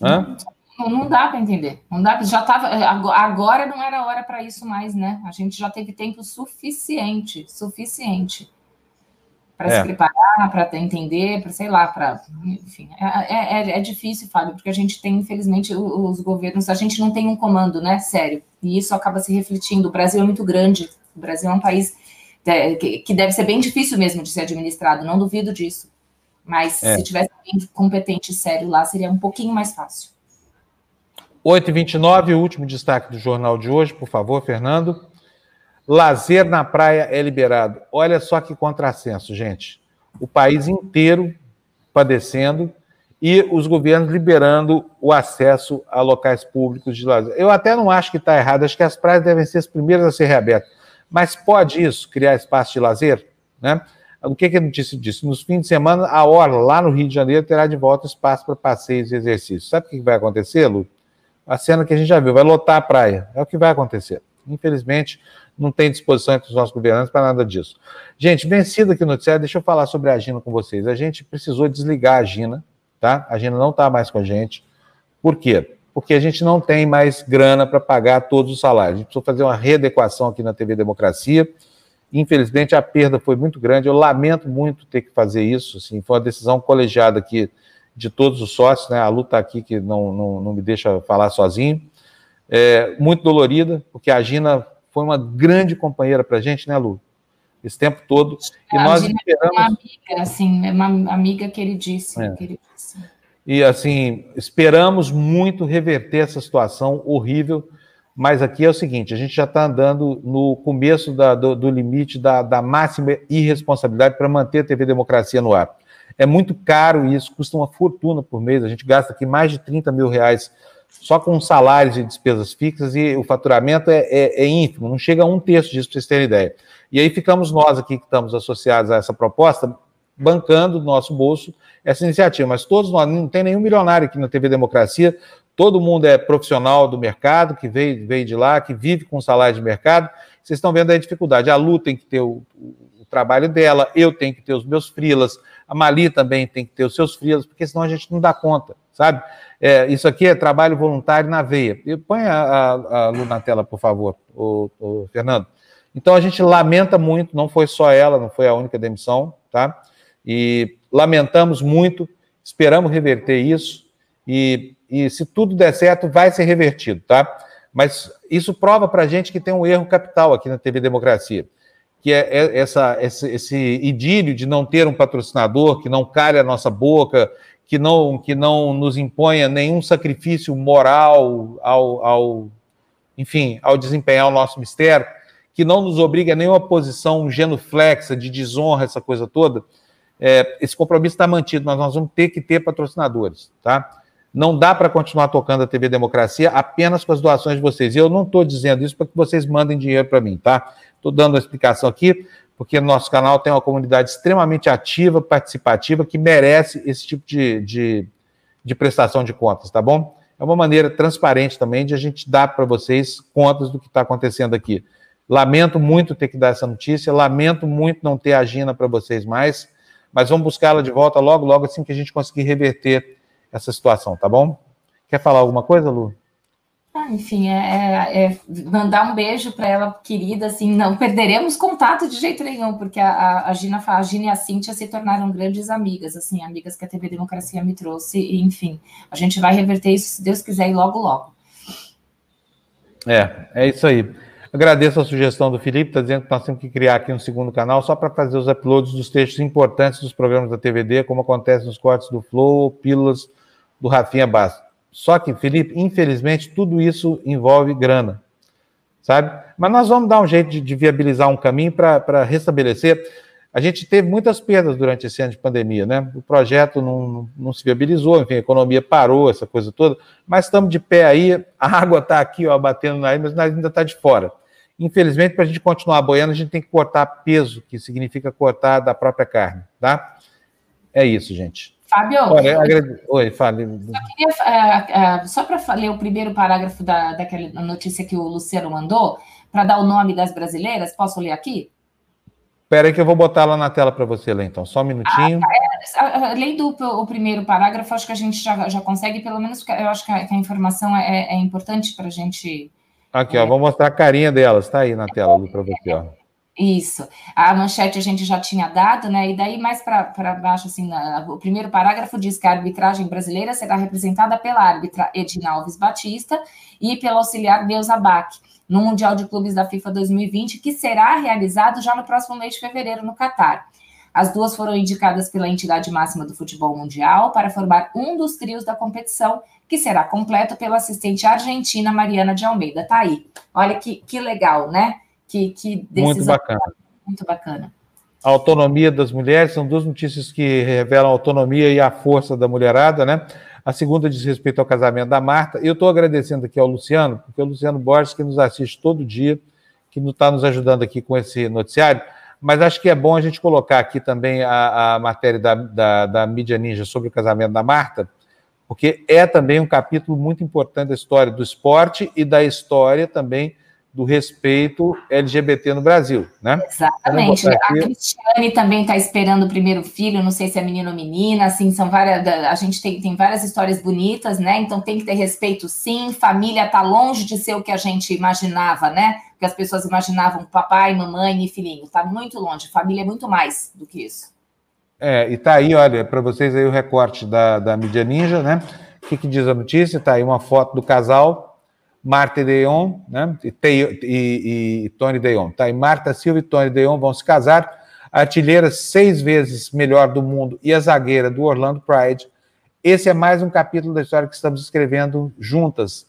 Hã? Não, não dá para entender. Não dá, já tava, agora não era hora para isso mais, né? A gente já teve tempo suficiente, suficiente para é. se preparar, para entender, para sei lá, para enfim, é, é, é, é, difícil, Fábio, porque a gente tem, infelizmente, os governos, a gente não tem um comando, né? Sério. E isso acaba se refletindo. O Brasil é muito grande. O Brasil é um país é, que deve ser bem difícil mesmo de ser administrado. Não duvido disso. Mas é. se tivesse alguém competente e sério lá, seria um pouquinho mais fácil. 8h29, o último destaque do jornal de hoje, por favor, Fernando. Lazer na praia é liberado. Olha só que contrassenso, gente. O país inteiro padecendo e os governos liberando o acesso a locais públicos de lazer. Eu até não acho que está errado, acho que as praias devem ser as primeiras a ser reabertas. Mas pode isso criar espaço de lazer? Né? O que, que a notícia disse? Nos fins de semana, a Orla, lá no Rio de Janeiro, terá de volta espaço para passeios e exercícios. Sabe o que vai acontecer, Lu? A cena que a gente já viu, vai lotar a praia. É o que vai acontecer. Infelizmente, não tem disposição entre os nossos governantes para nada disso. Gente, vencido aqui no noticiário, deixa eu falar sobre a Gina com vocês. A gente precisou desligar a Gina, tá? A Gina não está mais com a gente. Por quê? Porque a gente não tem mais grana para pagar todos os salários. A gente precisou fazer uma readequação aqui na TV Democracia Infelizmente, a perda foi muito grande. Eu lamento muito ter que fazer isso. Assim, foi uma decisão colegiada aqui de todos os sócios. Né? A Lu está aqui, que não, não, não me deixa falar sozinho. É, muito dolorida, porque a Gina foi uma grande companheira para a gente, né, Lu? Esse tempo todo. E a nós esperamos... é uma amiga, assim, é uma amiga queridíssima, é. queridíssima. E, assim, esperamos muito reverter essa situação horrível, mas aqui é o seguinte: a gente já está andando no começo da, do, do, limite da, da máxima irresponsabilidade para manter a TV Democracia no ar. É muito caro isso, custa uma fortuna por mês. A gente gasta aqui mais de 30 mil reais só com salários e despesas fixas e o faturamento é, é, é ínfimo, não chega a um terço disso para vocês terem ideia. E aí ficamos nós aqui que estamos associados a essa proposta, bancando do nosso bolso essa iniciativa. Mas todos nós, não tem nenhum milionário aqui na TV Democracia, todo mundo é profissional do mercado, que veio, veio de lá, que vive com salário de mercado. Vocês estão vendo a dificuldade. A Lu tem que ter o, o trabalho dela, eu tenho que ter os meus frilas, a Mali também tem que ter os seus frilas, porque senão a gente não dá conta, sabe? É, isso aqui é trabalho voluntário na veia. Põe a, a, a Lu na tela, por favor, o, o, Fernando. Então a gente lamenta muito, não foi só ela, não foi a única demissão, tá? E lamentamos muito, esperamos reverter isso, e, e se tudo der certo, vai ser revertido, tá? Mas isso prova para a gente que tem um erro capital aqui na TV Democracia, que é, é essa, esse, esse idílio de não ter um patrocinador, que não calha a nossa boca, que não, que não nos imponha nenhum sacrifício moral ao, ao, enfim, ao desempenhar o nosso mistério, que não nos obrigue a nenhuma posição genuflexa, de desonra, essa coisa toda, é, esse compromisso está mantido, mas nós vamos ter que ter patrocinadores, tá? Não dá para continuar tocando a TV Democracia apenas com as doações de vocês. E eu não estou dizendo isso para que vocês mandem dinheiro para mim, tá? Estou dando a explicação aqui porque no nosso canal tem uma comunidade extremamente ativa, participativa, que merece esse tipo de, de, de prestação de contas, tá bom? É uma maneira transparente também de a gente dar para vocês contas do que está acontecendo aqui. Lamento muito ter que dar essa notícia, lamento muito não ter a Gina para vocês mais, mas vamos buscá-la de volta logo, logo assim que a gente conseguir reverter essa situação, tá bom? Quer falar alguma coisa, Lu? Ah, enfim, é, é, é, mandar um beijo para ela, querida, assim, não perderemos contato de jeito nenhum, porque a, a, Gina, a Gina e a Cíntia se tornaram grandes amigas, assim, amigas que a TV Democracia me trouxe, e, enfim, a gente vai reverter isso, se Deus quiser, e logo, logo. É, é isso aí. Agradeço a sugestão do Felipe, está dizendo que nós temos que criar aqui um segundo canal só para fazer os uploads dos textos importantes dos programas da TVD, como acontece nos cortes do Flow, Pílulas do Rafinha Bastos. Só que, Felipe, infelizmente, tudo isso envolve grana, sabe? Mas nós vamos dar um jeito de, de viabilizar um caminho para restabelecer. A gente teve muitas perdas durante esse ano de pandemia, né? O projeto não, não, se viabilizou, enfim, a economia parou, essa coisa toda, mas estamos de pé aí, a água está aqui, ó, batendo na mas ainda está de fora. Infelizmente, para a gente continuar boiando, a gente tem que cortar peso, que significa cortar da própria carne, tá? É isso, gente. Fábio, Olha, agrade... Oi, fale. Só, uh, uh, só para ler o primeiro parágrafo da, daquela notícia que o Luciano mandou, para dar o nome das brasileiras, posso ler aqui? Espera aí que eu vou botar lá na tela para você ler, então. Só um minutinho. Ah, tá. é, lendo o primeiro parágrafo, acho que a gente já, já consegue, pelo menos, eu acho que a, que a informação é, é importante para a gente... Aqui, é, ó, vou mostrar a carinha delas, está aí na tela para você, ó. Isso. A manchete a gente já tinha dado, né? E daí, mais para baixo, assim, na, o primeiro parágrafo diz que a arbitragem brasileira será representada pela árbitra Edina Alves Batista e pela auxiliar Neuza Bach, no Mundial de Clubes da FIFA 2020, que será realizado já no próximo mês de fevereiro, no Catar. As duas foram indicadas pela entidade máxima do futebol mundial para formar um dos trios da competição, que será completo pela assistente argentina Mariana de Almeida. Tá aí. Olha que, que legal, né? Que, que muito bacana. Muito bacana. A autonomia das mulheres são duas notícias que revelam a autonomia e a força da mulherada, né? A segunda diz respeito ao casamento da Marta. Eu estou agradecendo aqui ao Luciano, porque é o Luciano Borges, que nos assiste todo dia, que está nos ajudando aqui com esse noticiário. Mas acho que é bom a gente colocar aqui também a, a matéria da, da, da mídia ninja sobre o casamento da Marta, porque é também um capítulo muito importante da história do esporte e da história também do respeito LGBT no Brasil, né? Exatamente. A Cristiane também está esperando o primeiro filho, não sei se é menino ou menina, assim, são várias, a gente tem, tem várias histórias bonitas, né? Então tem que ter respeito sim, família está longe de ser o que a gente imaginava, né? Que as pessoas imaginavam papai, mamãe e filhinho, está muito longe, família é muito mais do que isso. É, e tá aí, olha, para vocês aí o recorte da, da mídia ninja, né? O que, que diz a notícia? Tá aí uma foto do casal Marta Deon, né? E, e, e, Tony Deon. Tá? E Marta Silva e Tony Deon vão se casar. A artilheira seis vezes melhor do mundo e a zagueira do Orlando Pride. Esse é mais um capítulo da história que estamos escrevendo juntas.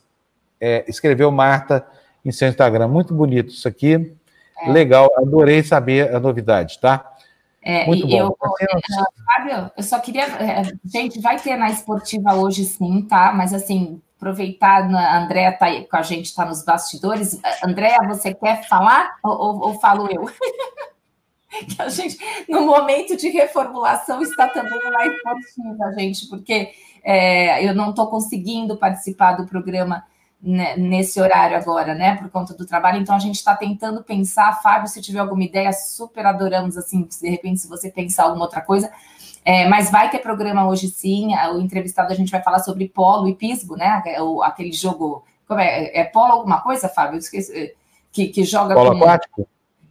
É, escreveu Marta em seu Instagram. Muito bonito isso aqui. É. Legal, adorei saber a novidade, tá? É, Muito bom. Eu, Fábio, eu só queria. É, gente, vai ter na esportiva hoje sim, tá? Mas assim, aproveitar, a Andréa está com a gente, está nos bastidores. Andréa, você quer falar ou, ou, ou falo eu? (laughs) que a gente, no momento de reformulação, está também na esportiva, gente, porque é, eu não estou conseguindo participar do programa né, nesse horário agora, né, por conta do trabalho. Então a gente está tentando pensar, Fábio, se tiver alguma ideia, super adoramos assim, de repente, se você pensar alguma outra coisa. É, mas vai ter programa hoje sim. O entrevistado a gente vai falar sobre polo e pisbo, né? O, aquele jogo. Como é? É polo alguma coisa, Fábio? Eu esqueci. É, que, que joga polo com. Aquático?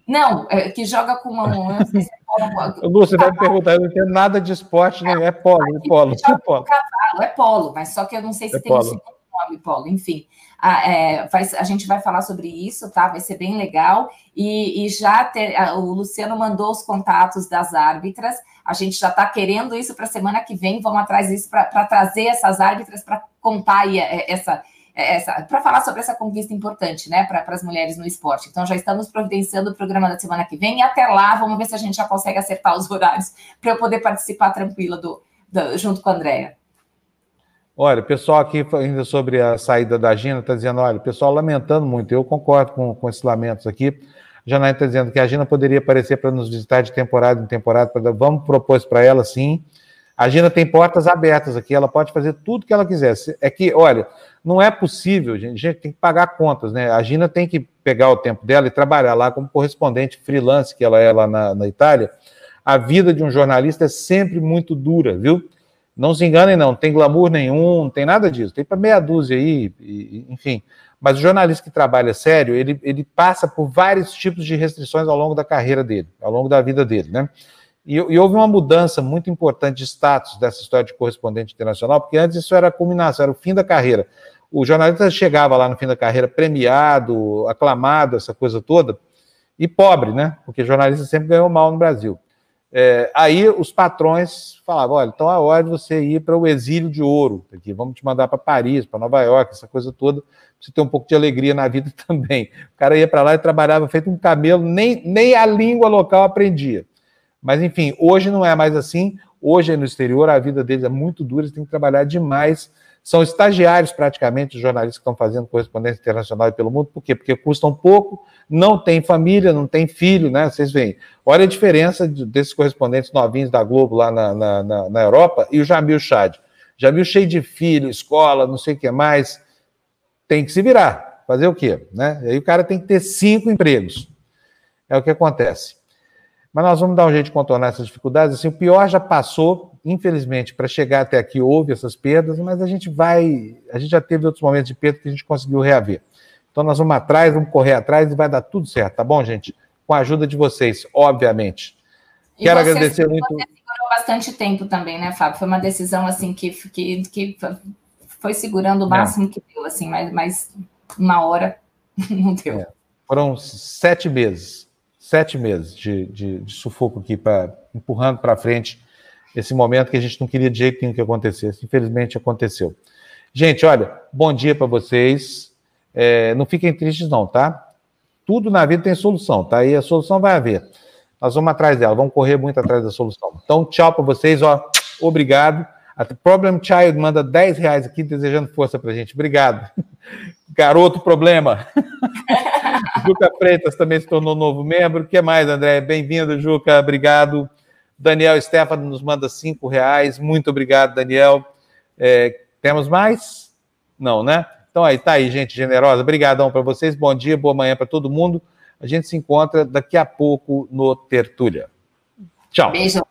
Não, é, que joga com uma. Se (laughs) é polo. Você vai me perguntar, eu não entendo nada de esporte, nem é polo, é polo. É polo. Cavalo, é polo, mas só que eu não sei se é tem polo. um segundo nome, polo, enfim. A, é, vai, a gente vai falar sobre isso, tá? Vai ser bem legal. E, e já ter, a, o Luciano mandou os contatos das árbitras. A gente já está querendo isso para a semana que vem. Vamos atrás disso para trazer essas árbitras para contar é, essa, é, essa para falar sobre essa conquista importante, né, para as mulheres no esporte. Então já estamos providenciando o programa da semana que vem e até lá vamos ver se a gente já consegue acertar os horários para eu poder participar tranquila do, do junto com a Andréia. Olha, o pessoal aqui ainda sobre a saída da Gina está dizendo, olha, o pessoal lamentando muito, eu concordo com, com esses lamentos aqui. Janaína está dizendo que a Gina poderia aparecer para nos visitar de temporada em temporada, pra, vamos propor isso para ela, sim. A Gina tem portas abertas aqui, ela pode fazer tudo que ela quiser. É que, olha, não é possível, gente, a gente tem que pagar contas, né? A Gina tem que pegar o tempo dela e trabalhar lá como correspondente freelance, que ela é lá na, na Itália. A vida de um jornalista é sempre muito dura, viu? Não se enganem, não, não tem glamour nenhum, não tem nada disso. Tem para meia dúzia aí, e, enfim. Mas o jornalista que trabalha sério, ele, ele passa por vários tipos de restrições ao longo da carreira dele, ao longo da vida dele, né? E, e, houve uma mudança muito importante de status dessa história de correspondente internacional, porque antes isso era a culminação, era o fim da carreira. O jornalista chegava lá no fim da carreira premiado, aclamado, essa coisa toda, e pobre, né? Porque jornalista sempre ganhou mal no Brasil. É, aí os patrões falavam: olha, então é hora de você ir para o exílio de ouro, aqui, vamos te mandar para Paris, para Nova York, essa coisa toda, para você ter um pouco de alegria na vida (laughs) também. O cara ia para lá e trabalhava feito um camelo, nem, nem a língua local aprendia. Mas enfim, hoje não é mais assim. Hoje no exterior a vida deles é muito dura, eles têm que trabalhar demais são estagiários praticamente, os jornalistas que estão fazendo correspondência internacional e pelo mundo. Por quê? Porque custam pouco, não tem família, não tem filho, né? Vocês veem. Olha a diferença desses correspondentes novinhos da Globo lá na, na, na, na Europa e o Jamil Chad. Jamil cheio de filho, escola, não sei o que mais. Tem que se virar. Fazer o quê? Né? E aí o cara tem que ter cinco empregos. É o que acontece. Mas nós vamos dar um jeito de contornar essas dificuldades. Assim, o pior já passou, infelizmente, para chegar até aqui houve essas perdas, mas a gente vai, a gente já teve outros momentos de perda que a gente conseguiu reaver. Então nós vamos atrás, vamos correr atrás e vai dar tudo certo, tá bom, gente? Com a ajuda de vocês, obviamente. E Quero você, agradecer muito. Você segurou bastante tempo também, né, Fábio? Foi uma decisão assim que, que, que foi segurando o é. máximo é. que deu, assim, mas, mas uma hora (laughs) não deu. É. Foram sete meses, sete meses de, de, de sufoco aqui, pra, empurrando para frente esse momento que a gente não queria de jeito nenhum que acontecesse. Infelizmente aconteceu. Gente, olha, bom dia para vocês. É, não fiquem tristes, não, tá? Tudo na vida tem solução, tá? E a solução vai haver. Nós vamos atrás dela, vamos correr muito atrás da solução. Então, tchau para vocês, ó. Obrigado. A Problem Child manda 10 reais aqui, desejando força pra gente. Obrigado. (laughs) Garoto Problema. (laughs) Juca Freitas também se tornou novo membro. O que mais, André? Bem-vindo, Juca. Obrigado. Daniel Stefano nos manda cinco reais. Muito obrigado, Daniel. É, temos mais? Não, né? Então aí, tá aí, gente generosa. Obrigadão para vocês. Bom dia, boa manhã para todo mundo. A gente se encontra daqui a pouco no Tertúlia. Tchau. Beijo.